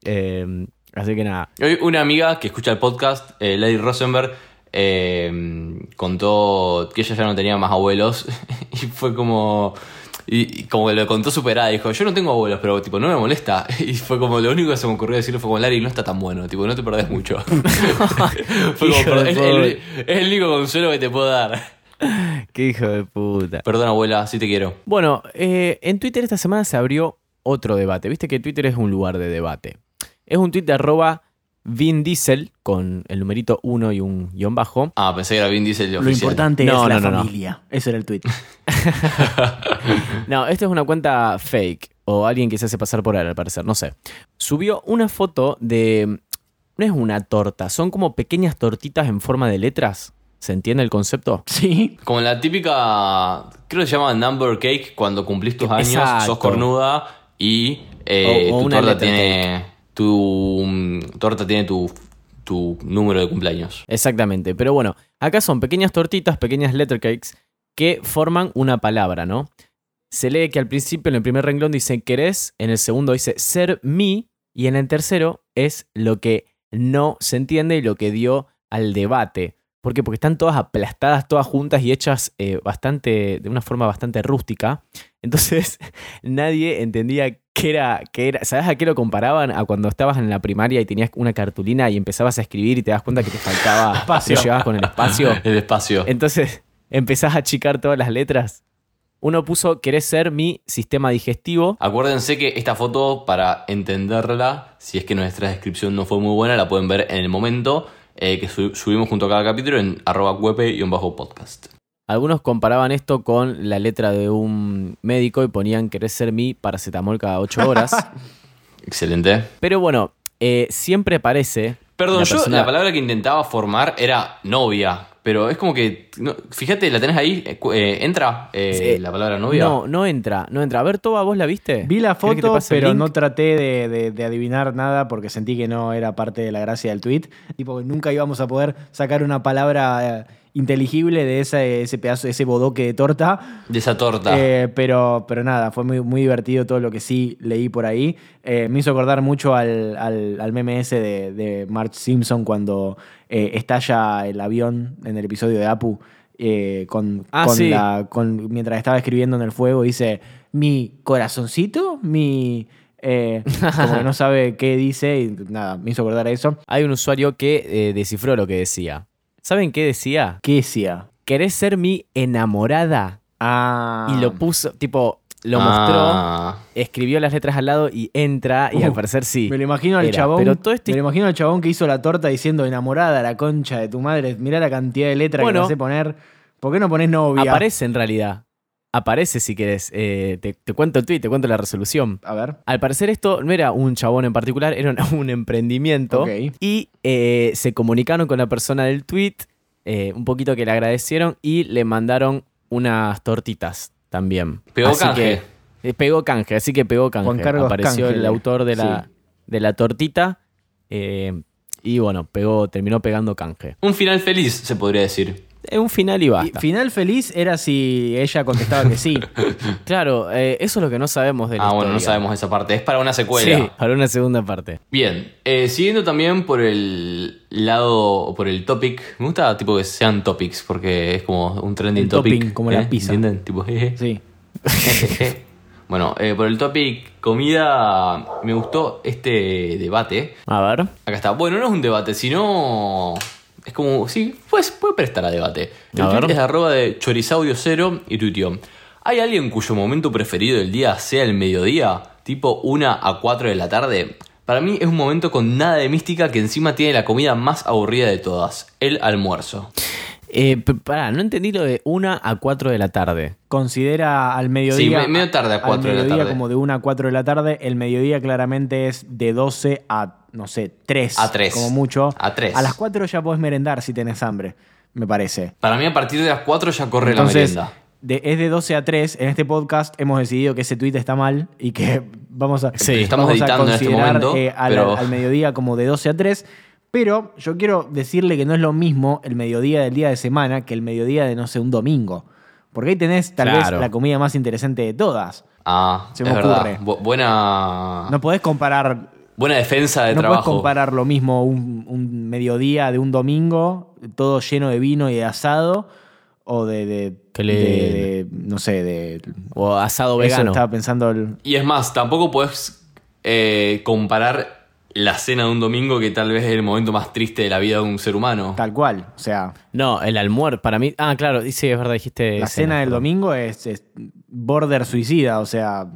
S1: Eh, así que nada.
S2: Hoy una amiga que escucha el podcast, eh, Lady Rosenberg, eh, contó que ella ya no tenía más abuelos y fue como... Y, y como que lo contó superada, dijo, yo no tengo abuelos, pero tipo, no me molesta. Y fue como, lo único que se me ocurrió decirle fue como, Larry, no está tan bueno, tipo, no te perdés mucho. fue como,
S1: Hijo de
S2: "Perdón, es, el, es el único consuelo que te puedo dar.
S1: Qué hijo de puta.
S2: Perdón, abuela, sí te quiero.
S1: Bueno, eh, en Twitter esta semana se abrió otro debate. Viste que Twitter es un lugar de debate. Es un tweet de arroba Vin Diesel con el numerito 1 y un guion bajo.
S2: Ah, pensé que era Vin Diesel el
S3: Lo
S2: oficial.
S3: importante
S1: No,
S3: es la
S1: no, no.
S3: familia. Ese era el tweet.
S1: No, esta es una cuenta fake o alguien que se hace pasar por él, al parecer, no sé. Subió una foto de... No es una torta, son como pequeñas tortitas en forma de letras. ¿Se entiende el concepto?
S3: Sí.
S2: Como la típica, creo que se llama number cake, cuando cumplís tus años,
S1: Exacto.
S2: sos cornuda y eh,
S1: O- o
S2: tu
S1: una
S2: torta tiene tu mm, torta tiene tu, tu número de cumpleaños.
S1: Exactamente, pero bueno, acá son pequeñas tortitas, pequeñas letter cakes que forman una palabra, ¿no? Se lee que al principio en el primer renglón dice querés, en el segundo dice ser mi y en el tercero es lo que no se entiende y lo que dio al debate. ¿Por qué? Porque están todas aplastadas, todas juntas y hechas eh, bastante, de una forma bastante rústica. Entonces nadie entendía qué era, qué era. ¿Sabes a qué lo comparaban? A cuando estabas en la primaria y tenías una cartulina y empezabas a escribir y te das cuenta que te faltaba
S3: Espacio.
S1: Llevabas con el espacio.
S2: El espacio.
S1: Entonces empezás a achicar todas las letras. Uno puso, querés ser mi sistema digestivo.
S2: Acuérdense que esta foto, para entenderla, si es que nuestra descripción no fue muy buena, la pueden ver en el momento eh, que su- subimos junto a cada capítulo en arroba podcast
S1: Algunos comparaban esto con la letra de un médico y ponían, querés ser mi paracetamol cada 8 horas.
S2: Excelente.
S1: Pero bueno, eh, siempre parece...
S2: Perdón,
S1: la
S2: yo
S1: persona-
S2: la palabra que intentaba formar era novia, pero es como que, no, fíjate, la tenés ahí, eh, eh, entra eh,
S1: Sí.
S2: la palabra novia.
S1: No, no entra, no entra. A ver, Toba, ¿vos la viste?
S3: Vi la
S1: ¿Querés que te
S3: foto, pero no traté de, de- de adivinar nada porque sentí que no era parte de la gracia del tweet. Tipo, nunca íbamos a poder sacar una palabra eh, inteligible de ese, ese pedazo, ese bodoque de torta.
S2: De esa torta.
S3: Eh, pero, pero nada, fue muy, muy divertido todo lo que sí leí por ahí. Eh, me hizo acordar mucho al, al, al meme ese de, de Marge Simpson cuando eh, estalla el avión en el episodio de Apu. con,
S1: Ah,
S3: con
S1: sí.
S3: la, con- mientras estaba escribiendo en el fuego, dice: Mi corazoncito, mi. eh, como que no sabe qué dice y nada, me hizo acordar a eso.
S1: Hay un usuario que eh, descifró lo que decía. ¿Saben qué decía?
S3: ¿Qué decía?
S1: ¿Querés ser mi enamorada?
S3: Ah.
S1: Y lo puso, tipo, lo
S2: Ah.
S1: mostró, escribió las letras al lado y entra, y
S3: Uh,
S1: al parecer sí.
S3: Me lo imagino al
S1: Era,
S3: chabón.
S1: pero todo este-
S3: Me lo imagino al chabón que hizo la torta diciendo enamorada, la concha de tu madre. Mirá la cantidad de letras
S1: Bueno.
S3: que me hace poner. ¿Por qué no pones novia?
S1: Aparece en realidad. Aparece si querés. Eh, te, te cuento el tweet, te cuento la resolución.
S3: A ver.
S1: Al parecer esto no era un chabón en particular, era un- un emprendimiento.
S3: Ok.
S1: Y eh, se comunicaron con la persona del tweet, eh, un poquito que le agradecieron y le mandaron unas tortitas también.
S2: Pegó
S1: Así
S2: canje.
S1: que- eh, pegó canje, así que pegó canje.
S3: Juan Carlos
S1: Apareció
S3: Canje,
S1: el autor de la,
S3: sí.
S1: de la tortita eh, y bueno, pegó, terminó pegando canje.
S2: Un final feliz, se podría decir.
S1: Es un final y
S3: Y
S1: basta.
S3: final feliz era si ella contestaba que sí.
S1: claro, eh, eso es lo que no sabemos de la
S2: Ah, bueno, no sabemos esa parte. Es para una secuela.
S1: Sí, para una segunda parte.
S2: Bien, eh, siguiendo también por el lado, por el topic, me gusta tipo que sean topics, porque es como un trending
S3: El
S2: topic.
S3: topping, como la
S2: ¿eh?
S3: pizza.
S2: ¿Entienden? Tipo, jeje.
S3: Sí.
S2: Bueno, eh, por el topic comida, me gustó este debate.
S1: A ver.
S2: Acá está. Bueno, no es un debate, sino. Es como. Sí, pues, puede prestar a debate. El
S1: A
S2: tweet
S1: ver.
S2: es de arroba de chorisaudio cero y tuiteó. ¿Hay alguien cuyo momento preferido del día sea el mediodía? Tipo 1 a 4 de la tarde. Para mí es un momento con nada de mística que encima tiene la comida más aburrida de todas: el almuerzo.
S1: Eh, pará, no entendí lo de 1 a 4 de la tarde.
S3: Considera al mediodía.
S2: Sí, me- medio tarde a
S3: al
S2: 4 de la
S3: mediodía
S2: tarde.
S3: como de 1 a 4 de la tarde. El mediodía claramente es de 12 a, no sé, 3.
S2: A 3.
S3: Como mucho.
S2: A 3.
S3: A las 4 ya podés merendar si tenés hambre, me parece.
S2: Para mí, a partir de las 4 ya corre
S3: Entonces,
S2: la merienda.
S3: de- es de 12 a 3. En este podcast hemos decidido que ese tweet está mal y que vamos a,
S1: Sí.
S2: Estamos
S3: vamos a
S2: editando en este
S3: considerar,
S2: momento,
S3: eh, al,
S2: pero-
S3: al mediodía como de 12 a 3. Pero yo quiero decirle que no es lo mismo el mediodía del día de semana que el mediodía de, no sé, un domingo. Porque ahí tenés tal
S1: Claro.
S3: vez la comida más interesante de todas.
S2: Ah,
S3: Se
S2: es
S3: me
S2: verdad.
S3: ocurre.
S2: Bu- buena,
S3: No podés comparar,
S2: buena defensa de
S3: no podés
S2: trabajo.
S3: comparar lo mismo un, un mediodía de un domingo, todo lleno de vino y de asado, o de, de,
S1: Que le-
S3: de- de- no sé, de
S1: O asado
S3: Eso
S1: vegano.
S3: estaba pensando el-
S2: Y es más, tampoco podés eh, comparar la cena de un domingo, que tal vez es el momento más triste de la vida de un ser humano.
S3: tal cual. O sea,
S1: No, el almuerzo, para mí. Ah, claro, sí, es verdad, dijiste.
S3: la cena del domingo es, es border suicida, o sea,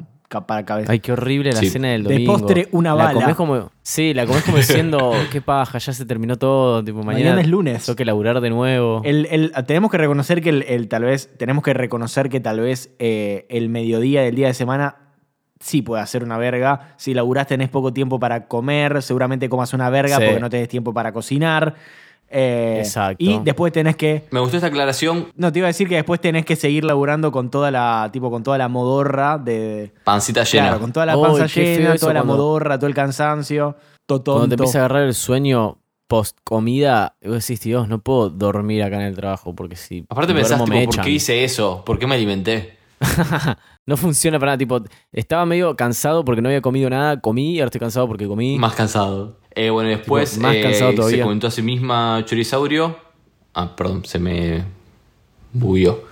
S3: para cabeza.
S1: Ay, qué horrible la
S2: Sí.
S1: cena del
S3: De
S1: domingo.
S3: postre, una
S1: La
S3: bala.
S1: comés como, sí, la comés como diciendo, qué paja, ya se terminó todo. Tipo, mañana,
S3: Mañana es lunes.
S1: Tengo que laburar de nuevo.
S3: El- el- tenemos que reconocer que el, el tal vez, tenemos que reconocer que tal vez eh, el mediodía del día de semana sí puede hacer una verga. Si laburás tenés poco tiempo para comer, seguramente comas una verga
S1: Sí.
S3: porque no tenés tiempo para cocinar. Eh,
S1: Exacto.
S3: Y después tenés que.
S2: Me gustó esta aclaración.
S3: No, te iba a decir que después tenés que seguir laburando con toda la, tipo, con toda la modorra de.
S2: Pancita llena.
S3: Claro, con toda la panza llena, toda la
S1: cuando-
S3: modorra, todo el cansancio, todo
S1: Cuando te empieza a agarrar el sueño post comida, vos decís, Dios, no puedo dormir acá en el trabajo porque si.
S2: Aparte pensás,
S1: me
S2: tipo, ¿por qué hice eso? ¿Por qué me alimenté?
S1: no funciona para nada. Tipo, estaba medio cansado porque no había comido nada, comí y ahora estoy cansado porque comí.
S2: Más cansado. Eh, bueno, después
S1: Tipo, más
S2: eh,
S1: cansado
S2: se
S1: todavía.
S2: comentó a sí misma Chorisaurio. Ah, perdón, se me bugueó.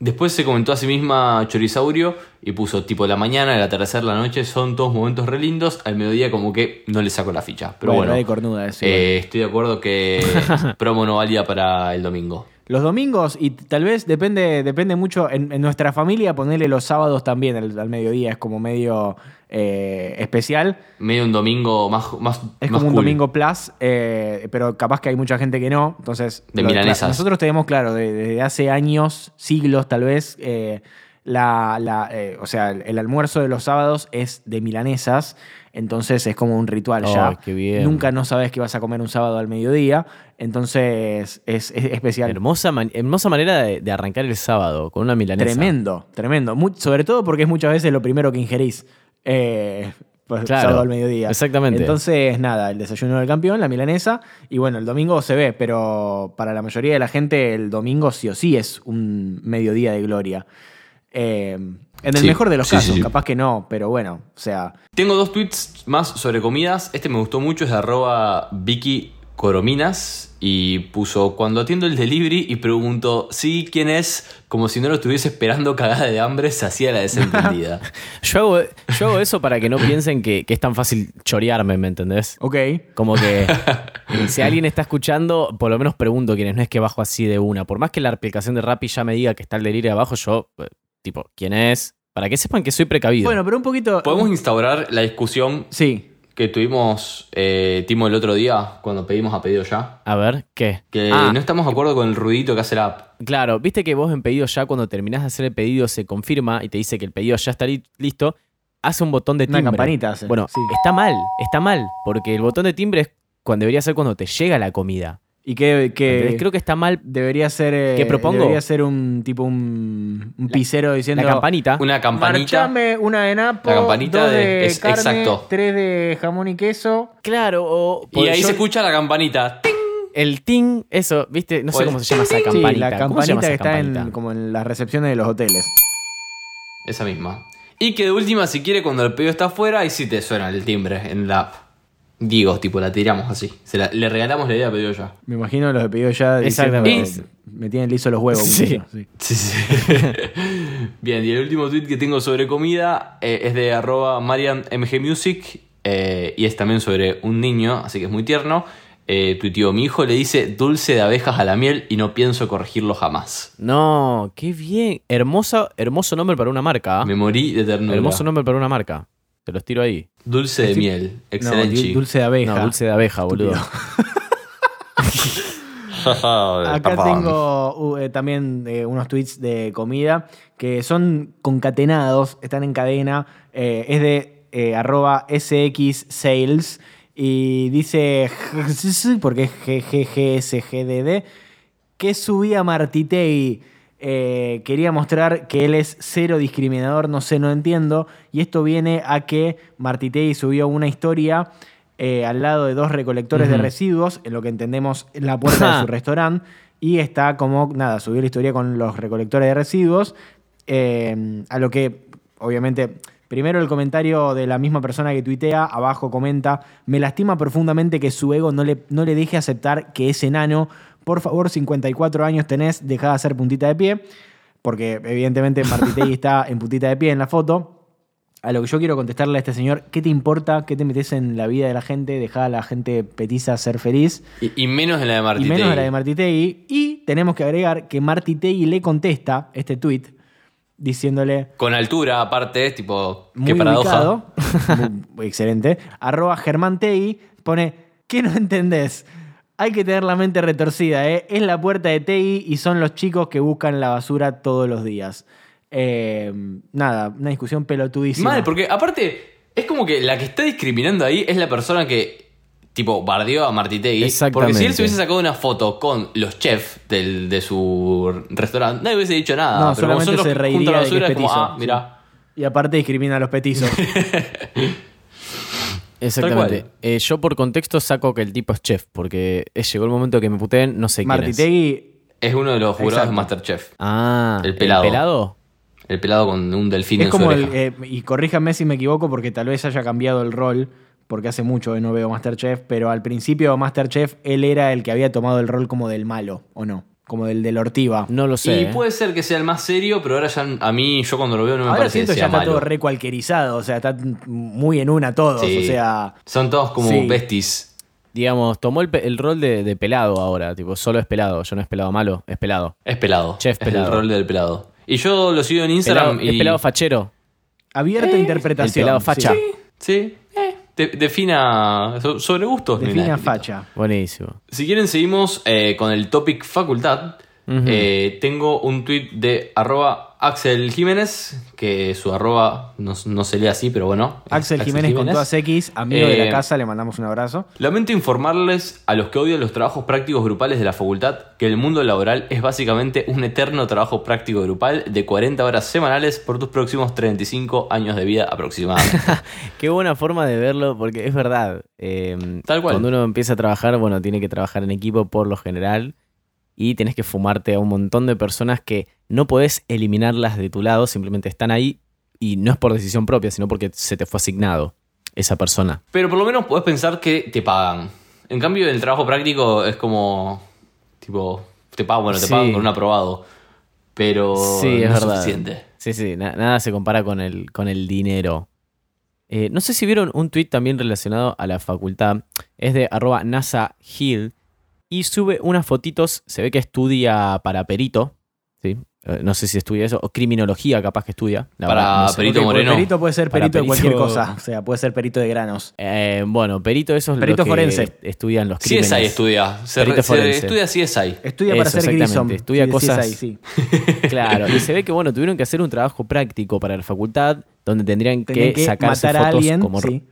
S2: Después se comentó a sí misma Chorisaurio y puso tipo la mañana, el atardecer, la noche, son todos momentos re lindos. Al mediodía como que no le saco la ficha. Pero
S3: Bueno,
S2: bueno,
S3: de cornuda eso,
S2: eh, estoy de acuerdo que promo no valía para el domingo.
S3: Los domingos, y tal vez depende, depende mucho, en, en nuestra familia ponerle los sábados también al, al mediodía, es como medio eh, especial.
S2: Medio un domingo más, más
S3: Es
S2: más
S3: como un domingo plus, eh, pero capaz que hay mucha gente que no. Entonces,
S2: De milanesas.
S3: nosotros tenemos, claro, de- desde hace años, siglos tal vez, eh, la, la, eh, o sea, el, el almuerzo de los sábados es de milanesas. Entonces es como un ritual ya.
S1: qué bien.
S3: Nunca no sabes que vas a comer un sábado al mediodía. Entonces es, es especial.
S1: Hermosa, man- hermosa manera de, de arrancar el sábado con una milanesa.
S3: Tremendo, tremendo. Sobre todo porque es muchas veces lo primero que ingerís. Eh, pues,
S1: Claro,
S3: sábado al mediodía.
S1: exactamente.
S3: Entonces, nada, el desayuno del campeón, la milanesa. Y bueno, el domingo se ve, pero para la mayoría de la gente, el domingo sí o sí es un mediodía de gloria. Eh, en el
S2: Sí,
S3: mejor de los
S2: sí,
S3: casos,
S2: sí.
S3: capaz que no, pero bueno, o sea,
S2: Tengo dos tweets más sobre comidas. Este me gustó mucho, es de arroba Vicky Corominas. Y puso, cuando atiendo el delivery y pregunto, sí, ¿quién es? Como si no lo estuviese esperando cagada de hambre, se hacía la desentendida.
S1: Yo hago, yo hago eso para que no piensen que, que es tan fácil chorearme, ¿me entendés?
S3: ok.
S1: Como que si alguien está escuchando, por lo menos pregunto quién es, no es que bajo así de una. Por más que la aplicación de Rappi ya me diga que está el delirio abajo, yo, eh, tipo, ¿quién es? Para que sepan que soy precavido.
S3: Bueno, pero un poquito.
S2: Podemos instaurar la discusión
S3: Sí.
S2: que tuvimos, eh, Timo, el otro día, cuando pedimos a pedido ya.
S1: A ver, ¿qué?
S2: Que
S1: Ah,
S2: no estamos de acuerdo con el ruidito que hace la app.
S1: Claro, viste que vos en pedido ya, cuando terminás de hacer el pedido, se confirma y te dice que el pedido ya está li- listo. Hace un botón de
S3: Una
S1: timbre.
S3: campanita hace,
S1: Bueno,
S3: sí.
S1: está mal, está mal. Porque el botón de timbre es cuando debería ser cuando te llega la comida.
S3: Y que, que.
S1: Creo que está mal
S3: debería ser. eh,
S1: ¿Qué propongo?
S3: Debería ser un tipo un, un pisero diciendo.
S1: la campanita.
S2: Una campanita.
S3: Marchame una de napo,
S2: La campanita
S3: dos de,
S2: de- es-
S3: carne,
S2: exacto.
S3: tres de jamón y queso.
S1: Claro, o.
S2: Y ahí
S1: yo-
S2: se escucha la campanita. ¡Ting!
S1: El ting, eso, viste, no sé
S2: el
S1: cómo se llama esa
S3: Sí,
S1: campanita.
S3: la
S1: ¿Cómo se llama
S3: campanita que está en, como en las recepciones de los hoteles.
S2: Esa misma. Y que de última, si quiere, cuando el pedido está afuera, ahí sí te suena el timbre en la app. Digo, tipo, la tiramos así. Se la- le regalamos la idea a pedido ya.
S3: Me imagino los de pedido ya
S1: Exactamente.
S3: me tienen liso los huevos.
S1: Sí.
S3: sí.
S2: Sí, sí. Bien, y el último tweet que tengo sobre comida eh, es de arroba marianmgmusic eh, y es también sobre un niño, así que es muy tierno. Eh, tuiteó, mi hijo le dice dulce de abejas a la miel y no pienso corregirlo jamás.
S1: No, qué bien. Hermoso, hermoso nombre para una marca. ¿ah?
S2: Me morí de ternura.
S1: Hermoso nombre para una marca. Te los tiro ahí.
S2: Dulce de miel, excelente.
S3: dul- dulce de abeja.
S1: No, dulce de abeja, boludo.
S3: Acá tengo uh, eh, también eh, unos tweets de comida que son concatenados, están en cadena. eh, es de eh, arroba SX Sales y dice, porque es GGGSGDD, que subía Martitei. Eh, quería mostrar que él es cero discriminador, no sé, no entiendo. Y esto viene a que Martitei subió una historia eh, al lado de dos recolectores de residuos, en lo que entendemos en la puerta de su restaurante. Y está como, nada, subió la historia con los recolectores de residuos. eh, a lo que, obviamente, primero el comentario de la misma persona que tuitea, abajo comenta, me lastima profundamente que su ego no le, no le deje aceptar que es enano. Por favor, 54 años tenés, deja de hacer puntita de pie. Porque evidentemente Martitei está en puntita de pie en la foto. A lo que yo quiero contestarle a este señor, ¿qué te importa? ¿Qué te metes en la vida de la gente? Deja a la gente petiza ser feliz.
S2: Y, y menos en la de Martí
S3: Y menos de la de Martitei. Y tenemos que agregar que Martitei le contesta este tweet diciéndole
S2: Con altura, aparte, tipo,
S3: muy
S2: qué paradoja.
S3: ubicado, muy- excelente, arroba Germán Tei, pone, ¿qué no entendés? Hay que tener la mente retorcida, ¿eh? Es la puerta de Tei y son los chicos que buscan la basura todos los días. Eh, nada, una discusión pelotudísima.
S2: Mal, porque aparte, es como que la que está discriminando ahí es la persona que, tipo, bardeó a Martitegui. Porque si él se hubiese sacado una foto con los chefs del, de su restaurante, nadie hubiese dicho nada.
S3: No,
S2: pero
S3: solamente se reiría de que es
S2: como, ah, mira.
S3: Y aparte discrimina a los petizos.
S1: Exactamente. Eh, yo por contexto saco que el tipo es chef, porque eh, llegó el momento que me puteen, no sé quién es.
S3: Martitegui,
S2: Es uno de los jurados
S3: Exacto.
S2: de Masterchef.
S1: Ah,
S2: El pelado.
S1: ¿El pelado?
S2: El pelado con un delfín
S3: es
S2: en su
S3: como el, eh, y corríjame si me equivoco porque tal vez haya cambiado el rol, porque hace mucho que no veo Masterchef, pero al principio de Masterchef él era el que había tomado el rol como del malo, ¿o no? Como del del ortiva.
S1: No lo sé.
S2: y
S1: eh.
S2: puede ser que sea el más serio, pero ahora ya a mí, yo cuando lo veo no me
S3: Ahora
S2: parece
S3: siento que
S2: sea
S3: ya está
S2: malo.
S3: todo re cualquierizado, o sea, está muy en una todos,
S2: Sí.
S3: o sea...
S2: Son todos como
S3: Sí.
S2: besties.
S1: Digamos, tomó el, el rol de, de pelado ahora, tipo, solo es pelado. Yo no es pelado malo, es pelado.
S2: Es pelado.
S1: Chef
S2: es
S1: pelado.
S2: el rol del pelado. Y yo lo sigo en Instagram
S1: Pelado-
S2: y...
S1: Es pelado fachero.
S3: Abierta interpretación.
S1: el pelado facha.
S3: sí.
S2: Sí, eh, de- defina so- sobre gustos.
S3: Defina facha.
S1: Buenísimo.
S2: Si quieren seguimos eh, con el topic facultad. Eh, tengo un tweet de arroba Axel Jiménez, que su arroba no, no se lee así, pero bueno.
S3: Axel Jiménez con todas X, amigo de
S2: Eh,
S3: la casa, le mandamos un abrazo.
S2: Lamento informarles a los que odian los trabajos prácticos grupales de la facultad que el mundo laboral es básicamente un eterno trabajo práctico grupal de 40 horas semanales por tus próximos 35 años de vida aproximadamente.
S1: Qué buena forma de verlo, porque es verdad. eh,
S2: Tal cual.
S1: Cuando uno empieza a trabajar, bueno, tiene que trabajar en equipo por lo general. Y tenés que fumarte a un montón de personas que no podés eliminarlas de tu lado, simplemente están ahí. Y no es por decisión propia, sino porque se te fue asignado esa persona.
S2: Pero por lo menos podés pensar que te pagan. En cambio, el trabajo práctico es como. Tipo, te pagan, bueno, te
S1: Sí.
S2: pagan con un aprobado. Pero
S1: Sí, es verdad.
S2: suficiente.
S1: Sí, sí, na- nada se compara con el, con el dinero. Eh, no sé si vieron un tweet también relacionado a la facultad. Es de arroba NASA Hill. Y sube unas fotitos. Se ve que estudia para perito. ¿sí? Eh, No sé si estudia eso. O criminología, capaz que estudia. la
S2: Para
S1: verdad, no sé.
S2: perito moreno.
S3: Perito puede ser
S1: Para
S3: perito de cualquier
S1: perito-
S3: cosa. O sea, puede ser perito de granos.
S1: Eh, bueno, perito, eso es
S3: Perito
S1: lo que
S3: forense.
S1: estudian los crímenes.
S2: CSI estudia. Se,
S1: Perito
S2: se
S1: forense.
S2: estudia CSI.
S3: Estudia para
S1: Eso,
S3: ser.
S1: Estudia
S3: Sí,
S1: cosas-
S3: ahí, sí.
S1: Claro, y se ve que bueno, tuvieron que hacer un trabajo práctico para la facultad donde tendrían que,
S3: que
S1: sacarse
S3: matar a
S1: fotos
S3: alguien.
S1: como
S3: sí.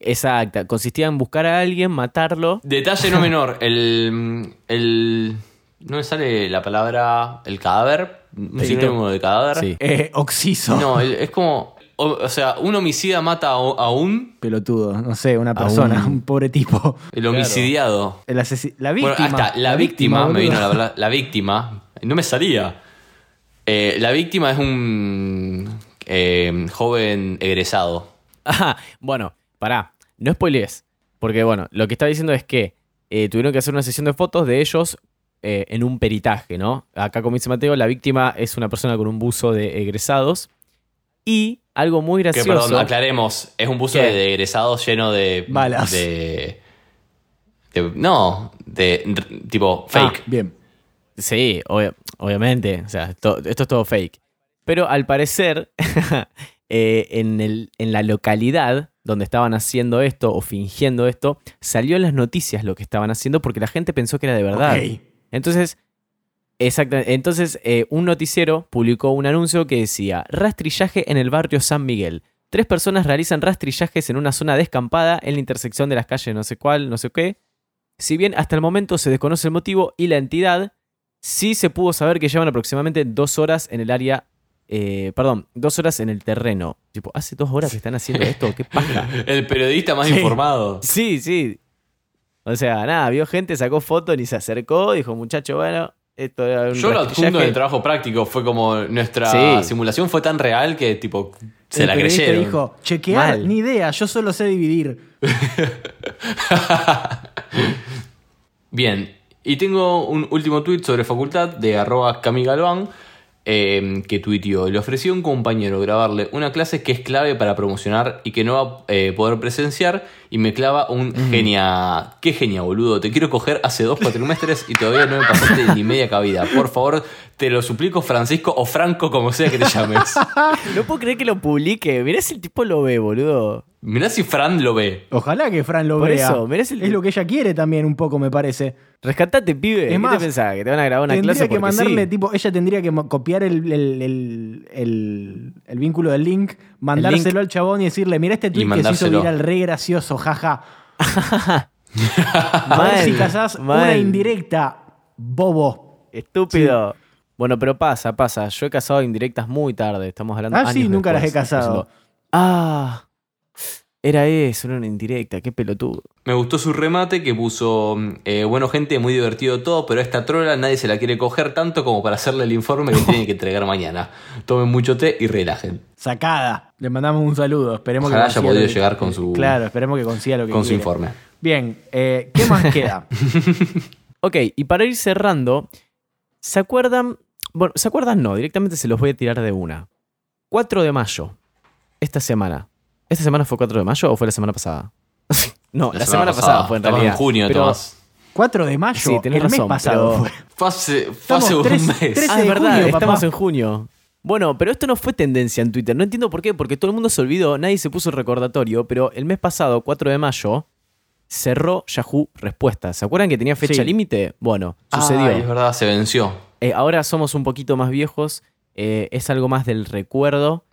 S1: Exacta, consistía en buscar a alguien, matarlo.
S2: Detalle no menor, el, el... No me sale la palabra... El cadáver. Un sinónimo de cadáver.
S1: Sí.
S3: Eh, oxiso.
S2: No, el- es como... O, o sea, un homicida mata a, a un...
S3: Pelotudo. No sé, una persona.
S1: un-
S3: Un, pobre tipo.
S2: El homicidiado.
S3: El asesi- la
S2: Bueno,
S3: víctima.
S2: hasta la, víctima, me vino la palabra... La víctima. No me salía. Eh, la víctima es un eh, joven egresado.
S1: Ajá, bueno, pará, no spoilees. Porque bueno, lo que está diciendo es que eh, tuvieron que hacer una sesión de fotos de ellos eh, en un peritaje, ¿no? Acá como dice Mateo, la víctima es una persona con un buzo de egresados. Y algo muy
S2: Que
S1: gracioso.
S2: perdón, aclaremos, es un buzo
S1: ¿Qué?
S2: de egresados lleno de...
S3: Balas.
S2: De, de- no, de tipo
S1: Ah,
S2: fake.
S3: Bien.
S1: Sí, obvia- obviamente. O sea, to- esto es todo fake. Pero al parecer, eh, en, el- en la localidad donde estaban haciendo esto o fingiendo esto, salió en las noticias lo que estaban haciendo porque la gente pensó que era de verdad. Entonces, exactamente. Entonces, eh, un noticiero publicó un anuncio que decía: rastrillaje en el barrio San Miguel. Tres personas realizan rastrillajes en una zona descampada en la intersección de las calles no sé cuál, no sé qué. Si bien hasta el momento se desconoce el motivo y la entidad, sí se pudo saber que llevan aproximadamente dos horas en el área. Eh, perdón, dos horas en el terreno. Tipo, hace dos horas que están haciendo esto, qué paja.
S2: El periodista más
S3: Sí.
S2: informado.
S1: Sí, sí. O sea, nada, vio gente, sacó foto, ni se acercó, dijo, muchacho, bueno, esto era un
S2: Yo lo adjunto en
S1: rastrillaje".
S2: el trabajo práctico. Fue como nuestra
S1: Sí.
S2: simulación fue tan real que tipo se
S3: El
S2: la creyeron.
S3: dijo, chequear,
S1: Mal.
S3: ni idea, yo solo sé dividir.
S2: Bien, y tengo un último tuit sobre facultad de arroba camigalván eh, que tuiteó. Le ofreció a un compañero grabarle una clase que es clave para promocionar y que no va a eh, poder presenciar y me clava un genia. ¿Qué genia, boludo? Te quiero coger hace dos cuatrimestres y todavía no me pasaste ni media cabida. Por favor, te lo suplico, Francisco o Franco, como sea que te llames.
S1: No puedo creer que lo publique. Mirá si el tipo lo ve, boludo.
S2: Mirá si Fran lo ve.
S3: Ojalá que Fran lo
S1: Por
S3: vea.
S1: eso, mirá si el-
S3: Es lo que ella quiere también un poco, me parece.
S1: Rescatate, pibe.
S3: Es
S1: ¿Qué
S3: más,
S1: te pensás? ¿Que te van a grabar una
S3: tendría
S1: clase
S3: que
S1: porque
S3: mandarle,
S1: sí?
S3: tipo, ella tendría que copiar el, el- el- el- el vínculo del link, mandárselo al chabón y decirle, mira este tweet que se hizo viral, re gracioso, jaja. A ver si cazás una indirecta, bobo.
S1: Estúpido. Bueno, pero pasa, pasa. Yo he casado indirectas muy tarde. Estamos hablando
S3: Ah, sí, nunca las he casado.
S1: Ah, era eso, era una indirecta. Qué pelotudo.
S2: Me gustó su remate que puso, eh, bueno gente, muy divertido todo, pero a esta trola nadie se la quiere coger tanto como para hacerle el informe que tiene que entregar mañana. Tomen mucho té y relajen.
S3: Sacada. Le mandamos un saludo. Esperemos
S2: Ojalá
S3: que
S2: haya podido
S3: que-
S2: llegar con su-
S3: Claro, esperemos que consiga lo que
S2: Con su informe.
S3: Bien, eh, ¿qué más queda?
S1: Ok, y para ir cerrando, ¿se acuerdan? Bueno, ¿se acuerdan? No, directamente se los voy a tirar de una. 4 de mayo, esta semana. ¿Esta semana fue 4 de mayo o fue la semana pasada? no, la, semana, pasada, fue en
S2: Estamos
S1: realidad.
S2: en junio,
S1: Pero-
S2: Tomás.
S3: 4 de mayo,
S1: Sí, tenés
S3: el mes
S1: razón,
S3: pasado
S1: pero-
S3: fue.
S2: Hace, fue
S3: Estamos
S2: hace un
S3: tres-
S2: mes.
S3: tres-
S1: Ah, es verdad,
S3: junio,
S1: estamos
S3: papá.
S1: en junio. Bueno, pero esto no fue tendencia en Twitter. No entiendo por qué, porque todo el mundo se olvidó, nadie se puso el recordatorio, pero el mes pasado, 4 de mayo, cerró Yahoo Respuestas. ¿Se acuerdan que tenía fecha
S3: Sí.
S1: límite? Bueno, sucedió.
S2: Ay, es verdad, se venció.
S1: Eh, ahora somos un poquito más viejos, eh, es algo más del recuerdo.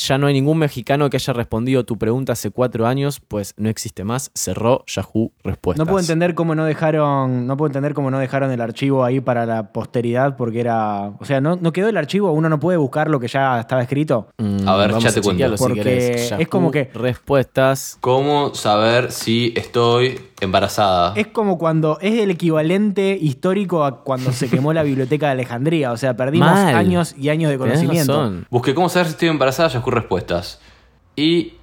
S1: Ya no hay ningún mexicano que haya respondido tu pregunta hace cuatro años, pues no existe más. Cerró Yahoo Respuestas.
S3: No puedo entender cómo no dejaron, no puedo entender cómo no dejaron el archivo ahí para la posteridad, porque era, o sea, no, no quedó el archivo, uno no puede buscar lo que ya estaba escrito.
S1: Mm,
S2: A ver,
S1: vamos
S2: ya te cuento.
S1: si
S3: Porque
S1: querés.
S3: es como que-
S1: Respuestas.
S2: ¿Cómo saber si estoy embarazada?
S3: Es como cuando es el equivalente histórico a cuando se quemó la biblioteca de Alejandría, o sea, perdimos
S1: Mal.
S3: años y años de conocimiento.
S1: razón.
S2: Busqué cómo saber si estoy embarazada, Yahoo Respuestas. Y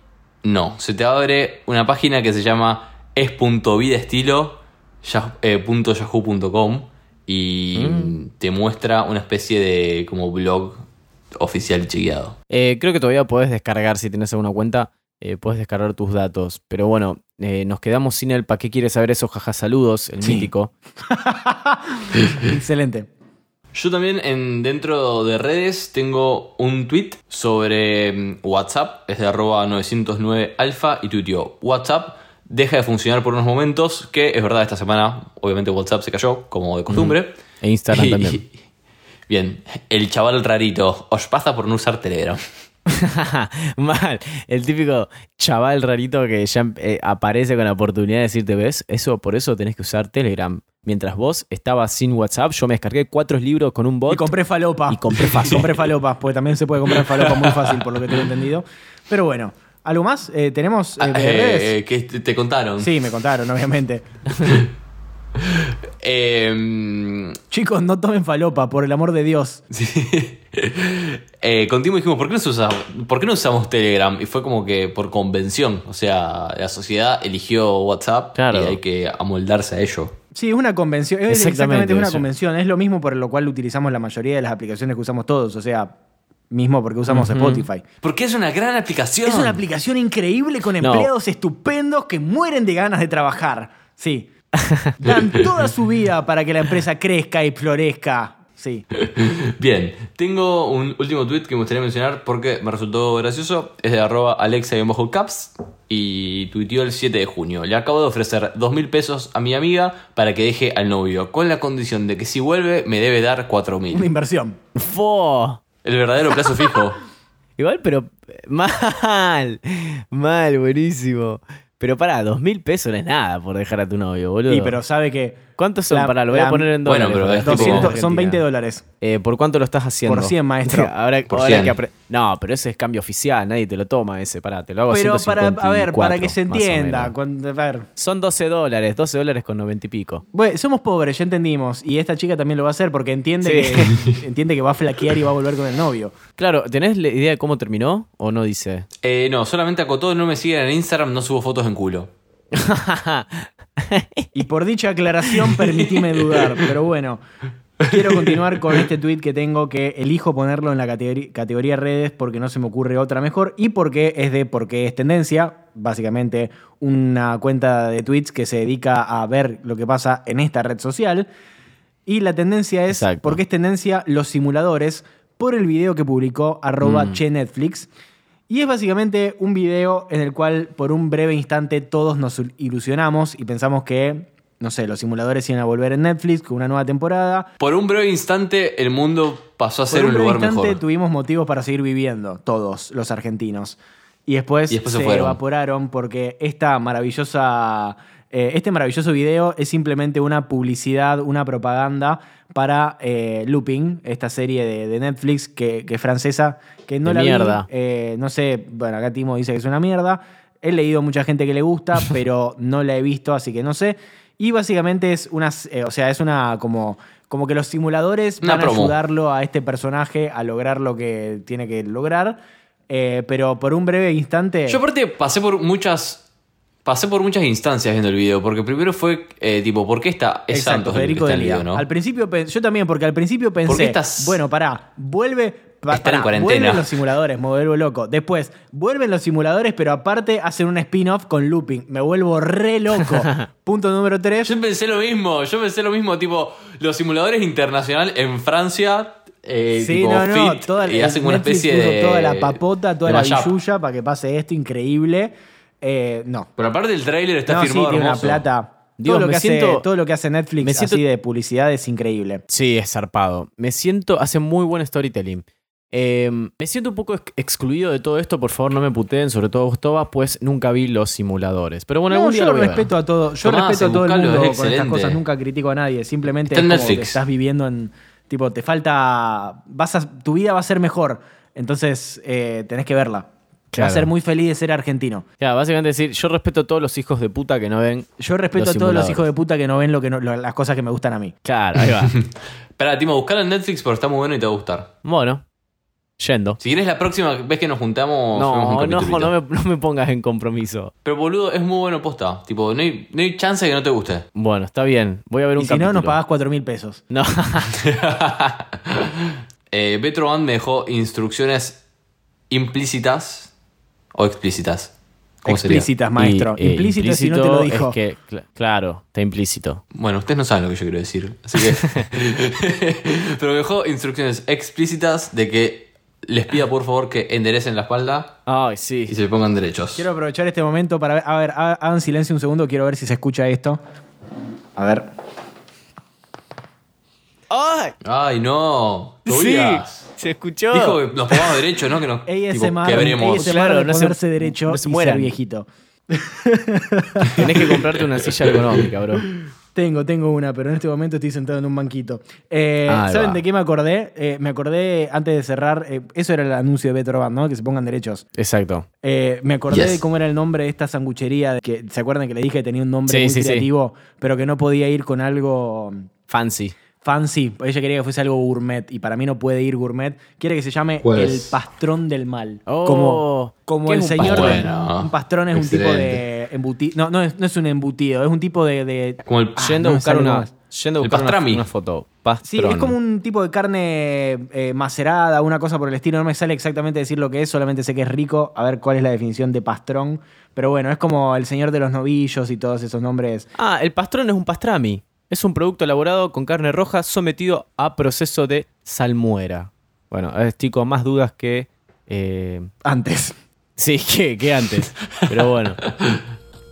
S2: no, se te abre una página que se llama es.vidaestilo yah- eh, y
S1: Mm.
S2: te muestra una especie de como blog oficial chequeado.
S1: Eh, creo que todavía podés descargar, si tenés alguna cuenta, eh, podés descargar tus datos. Pero bueno, eh, nos quedamos sin el ¿para qué quieres saber eso? Jaja, saludos, el
S3: Sí.
S1: mítico.
S3: Excelente.
S2: Yo también en, dentro de redes tengo un tweet sobre mm, WhatsApp, es de arroba 909 alfa y tuiteó WhatsApp deja de funcionar por unos momentos, que es verdad, esta semana obviamente WhatsApp se cayó, como de costumbre.
S1: E Instagram
S2: Y-
S1: también.
S2: Bien, el chaval rarito, os pasa por no usar Telegram.
S1: Mal. El típico chaval rarito que ya eh, aparece con la oportunidad de decirte, ¿ves? Eso, por eso tenés que usar Telegram. Mientras vos estabas sin WhatsApp, yo me descargué cuatro libros con un bot.
S3: Y compré falopa.
S1: Y compré fácil.
S3: compré falopa, porque también se puede comprar falopa muy fácil, por lo que tengo entendido. Pero bueno, ¿algo más? Eh, ¿Tenemos eh,
S2: Ah,
S3: de redes?
S2: eh, que te contaron.
S3: Sí, me contaron, obviamente.
S2: Eh,
S3: Chicos, no tomen falopa, por el amor de Dios.
S2: sí. Eh, dijimos, ¿por qué, no se usa- ¿por qué no usamos Telegram? Y fue como que por convención. O sea, la sociedad eligió WhatsApp
S1: Claro.
S2: y hay que amoldarse a ello.
S3: Sí, es una convención. Es
S1: Exactamente,
S3: exactamente es una convención. Es lo mismo por lo cual utilizamos la mayoría de las aplicaciones que usamos todos. O sea, mismo porque usamos. Spotify.
S2: Porque es una gran aplicación.
S3: Es una aplicación increíble con
S1: No.
S3: empleados estupendos que mueren de ganas de trabajar. Sí. Dan toda su vida para que la empresa crezca y florezca. Sí.
S2: Bien, tengo un último tweet que me gustaría mencionar porque me resultó gracioso. Es de arroba alexa-caps y tuiteó el 7 de junio. Le acabo de ofrecer dos mil pesos a mi amiga para que deje al novio, con la condición de que si vuelve me debe dar cuatro
S3: Una
S2: mil.
S3: inversión.
S1: ¡Fo!
S2: El verdadero plazo fijo.
S1: Igual, pero eh, mal. Mal, buenísimo. Pero para, dos mil pesos no es nada por dejar a tu novio, boludo.
S3: Y pero sabe que.
S1: ¿Cuántos son?
S3: la-
S1: Pará, lo voy a poner en
S2: Bueno,
S1: dólares.
S2: pero es
S1: gente
S2: tipo-
S3: 200
S1: de
S3: son
S1: Argentina.
S3: 20 dólares.
S1: Eh, ¿Por cuánto lo estás haciendo?
S3: Por 100, maestro.
S1: ahora,
S2: Por
S1: ahora
S2: 100.
S1: que apre- No, pero ese es cambio oficial, nadie te lo toma ese, pará, te lo hago
S3: Pero para, a ver, para
S1: 154,
S3: que se entienda.
S1: menos.
S3: cuando- a ver.
S1: Son 12 dólares, 12 dólares con 90 y pico.
S3: Bueno, somos pobres, ya entendimos. Y esta chica también lo va a hacer porque entiende,
S1: Sí.
S3: que, entiende que va a flaquear y va a volver con el novio.
S1: Claro, ¿tenés la idea de cómo terminó o no dice?
S2: Eh, no, solamente acotó, no me siguen en Instagram, no subo fotos en culo.
S3: Y por dicha aclaración, permitime dudar. Pero bueno, quiero continuar con este tweet que tengo que elijo ponerlo en la categoría redes porque no se me ocurre otra mejor y porque es de porque es tendencia. Básicamente, una cuenta de tweets que se dedica a ver lo que pasa en esta red social. Y la tendencia es,
S1: Exacto.
S3: porque es tendencia, los simuladores por el video que publicó arroba
S1: Mm.
S3: che Netflix. Y es básicamente un video en el cual por un breve instante todos nos ilusionamos y pensamos que, no sé, los simuladores iban a volver en Netflix con una nueva temporada.
S2: Por un breve instante, el mundo pasó a
S3: Por
S2: ser
S3: un
S2: un
S3: breve
S2: lugar
S3: instante
S2: mejor.
S3: tuvimos motivos para seguir viviendo, todos los argentinos. Y después,
S2: Y después se
S3: evaporaron porque esta maravillosa, eh, este maravilloso video es simplemente una publicidad, una propaganda para eh, Looping, esta serie de, de Netflix que, que es francesa, que no
S1: De
S3: la vi,
S1: mierda.
S3: eh, no sé, bueno, acá Timo dice que es una mierda. He leído mucha gente que le gusta, pero no la he visto, así que no sé. Y básicamente es una, o sea, es una como, como que los simuladores van a ayudarlo a este personaje a lograr lo que tiene que lograr. eh, pero por un breve instante.
S2: Yo aparte pasé por muchas. Pasé por muchas instancias viendo el video, porque primero fue eh, tipo, ¿por qué está es
S3: Exacto,
S2: Santos
S3: Federico
S2: está en
S3: de
S2: el
S3: Lía.
S2: video, no?
S3: Al principio, yo también, porque al principio pensé,
S2: estás-
S3: bueno, pará, vuelve, pa-
S2: Están en cuarentena.
S3: vuelven los simuladores, me vuelvo loco. Después, vuelven los simuladores, pero aparte hacen un spin-off con looping. Me vuelvo re loco. Punto número 3.
S2: Yo pensé lo mismo, yo pensé lo mismo, tipo, los simuladores internacional en Francia, eh,
S3: Sí,
S2: tipo
S3: no, no,
S2: fit,
S3: toda,
S2: hacen una especie de...
S3: toda la papota, toda la billulla para que pase esto, increíble. Eh, no.
S2: Pero aparte el tráiler está
S3: no, sí,
S2: firmado
S3: una plata.
S1: Dios,
S3: todo, lo
S1: me
S3: que
S1: siento-
S3: hace, todo lo que hace Netflix
S1: me siento-
S3: así de publicidad es increíble.
S1: Sí, es zarpado. Me siento, hace muy buen storytelling. Eh, me siento un poco ex- excluido de todo esto, por favor no me puteen, sobre todo vos, Toba, pues nunca vi los simuladores. Pero bueno,
S3: No,
S1: algún día
S3: yo
S1: lo
S3: respeto a todo, yo
S2: Tomás,
S3: respeto a todo el mundo
S2: es
S3: con estas cosas, nunca critico a nadie, simplemente
S2: Está
S3: es como que estás viviendo en tipo te falta vas a, tu vida va a ser mejor, entonces eh, tenés que verla. Va a ser muy feliz de ser argentino.
S1: Claro, básicamente decir, yo respeto a todos los hijos de puta que no ven.
S3: Yo respeto
S1: Los
S3: a todos los hijos de puta que no ven lo que no- lo- las cosas que me gustan a mí.
S1: Claro, ahí va.
S2: Espera, Timo, buscalo en Netflix porque está muy bueno y te va a gustar.
S1: bueno, yendo.
S2: Si quieres la próxima vez que nos juntamos,
S1: No,
S2: un
S1: no, no me, no me pongas en compromiso.
S2: Pero boludo, es muy bueno posta. Tipo, no hay, no hay chance de que no te guste.
S1: Bueno, está bien. Voy a ver un
S3: Y si no,
S1: capítulo.
S3: nos pagás 4 mil pesos.
S1: No.
S2: eh, Betroban me dejó instrucciones implícitas o explícitas. ¿Cómo sería?
S3: Explícitas, maestro.
S1: Y, eh,
S3: implícito, si no te lo dijo.
S1: Es que, cl- claro, está implícito.
S2: Bueno, ustedes no saben lo que yo quiero decir, así que. Pero me dejó instrucciones explícitas de que les pida por favor que enderecen la espalda
S1: Ay, sí.
S2: y se pongan derechos.
S3: Quiero aprovechar este momento para ver. A ver, ha- hagan silencio un segundo, quiero ver si se escucha esto. A ver.
S1: ¡Ay!
S2: Ay, no.
S1: Sí,
S2: Tobias.
S1: Se escuchó.
S2: Dijo que nos pongamos derechos, ¿no? Que nos tipo,
S3: ASMR,
S2: quebremos.
S3: ASMR
S1: Claro, no se-
S3: ponerse derecho
S1: no se
S3: y
S1: mueran.
S3: ser viejito.
S1: Tenés que comprarte una silla ergonómica, bro.
S3: Tengo, tengo una, pero en este momento estoy sentado en un banquito. Eh, ¿Saben
S1: va.
S3: de qué me acordé? Eh, me acordé antes de cerrar, eh, eso era el anuncio de Betroban, ¿no? Que se pongan derechos.
S1: Exacto.
S3: Eh, me acordé
S2: Yes.
S3: de cómo era el nombre de esta sanguchería, que ¿se acuerdan que le dije que tenía un nombre
S1: Sí,
S3: muy
S1: sí, sí.
S3: creativo, pero que no podía ir con algo
S1: Fancy.
S3: Fancy? Ella quería que fuese algo gourmet y para mí no puede ir gourmet. Quiere que se llame
S2: Pues-
S3: el pastrón del mal.
S1: Oh,
S3: como como
S1: ¿qué
S3: el señor
S1: pastrón?
S3: de-
S2: Bueno,
S3: un pastrón es un tipo de embutido. No, no es, no es un embutido, es un tipo de. de-
S2: Como el.
S3: Ah,
S1: yendo
S3: no
S1: a
S3: me
S1: buscar una. Yendo a
S2: El
S1: buscar una,
S2: pastrami.
S1: una foto.
S3: Sí,
S1: Pastrón.
S3: es como un tipo de carne eh, macerada, una cosa por el estilo. No me sale exactamente decir lo que es, solamente sé que es rico. A ver cuál es la definición de pastrón. Pero bueno, es como el señor de los novillos y todos esos nombres.
S1: Ah, el pastrón es un pastrami. Es un producto elaborado con carne roja sometido a proceso de salmuera. Bueno, estoy con más dudas que. eh,
S3: Antes.
S1: sí, que, que antes. Pero bueno.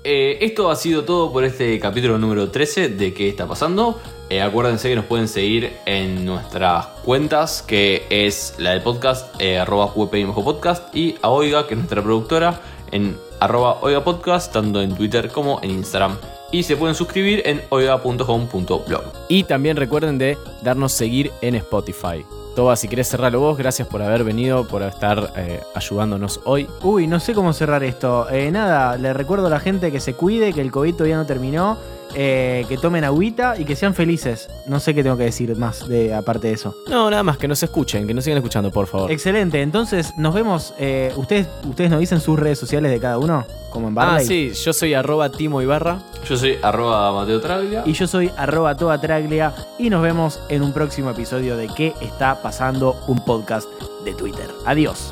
S2: Eh, esto ha sido todo por este capítulo número 13 de ¿Qué está pasando? Eh, acuérdense que nos pueden seguir en nuestras cuentas, que es la del podcast, eh, arroba y podcast, y a Oiga, que es nuestra productora, en arroba Oiga Podcast, tanto en Twitter como en Instagram. Y se pueden suscribir en oiga.home.blog.
S1: Y también recuerden de darnos seguir en Spotify. Toba, si querés cerrarlo vos, gracias por haber venido, por estar eh, ayudándonos hoy.
S3: Uy, no sé cómo cerrar esto. Eh, nada, le recuerdo a la gente que se cuide, que el COVID todavía no terminó, eh, que tomen agüita y que sean felices. No sé qué tengo que decir más de aparte de eso.
S1: No, nada más, que nos escuchen, que nos sigan escuchando, por favor.
S3: Excelente, entonces nos vemos. eh, ¿ustedes, ¿Ustedes nos dicen sus redes sociales de cada uno? Como en
S1: Ah,
S3: Barley.
S1: sí, yo soy arroba Timo Ibarra.
S2: Yo soy arroba Mateo Traglia.
S3: Y yo soy arroba toda traglia y nos vemos en un próximo episodio de ¿Qué está pasando? Un podcast de Twitter. Adiós.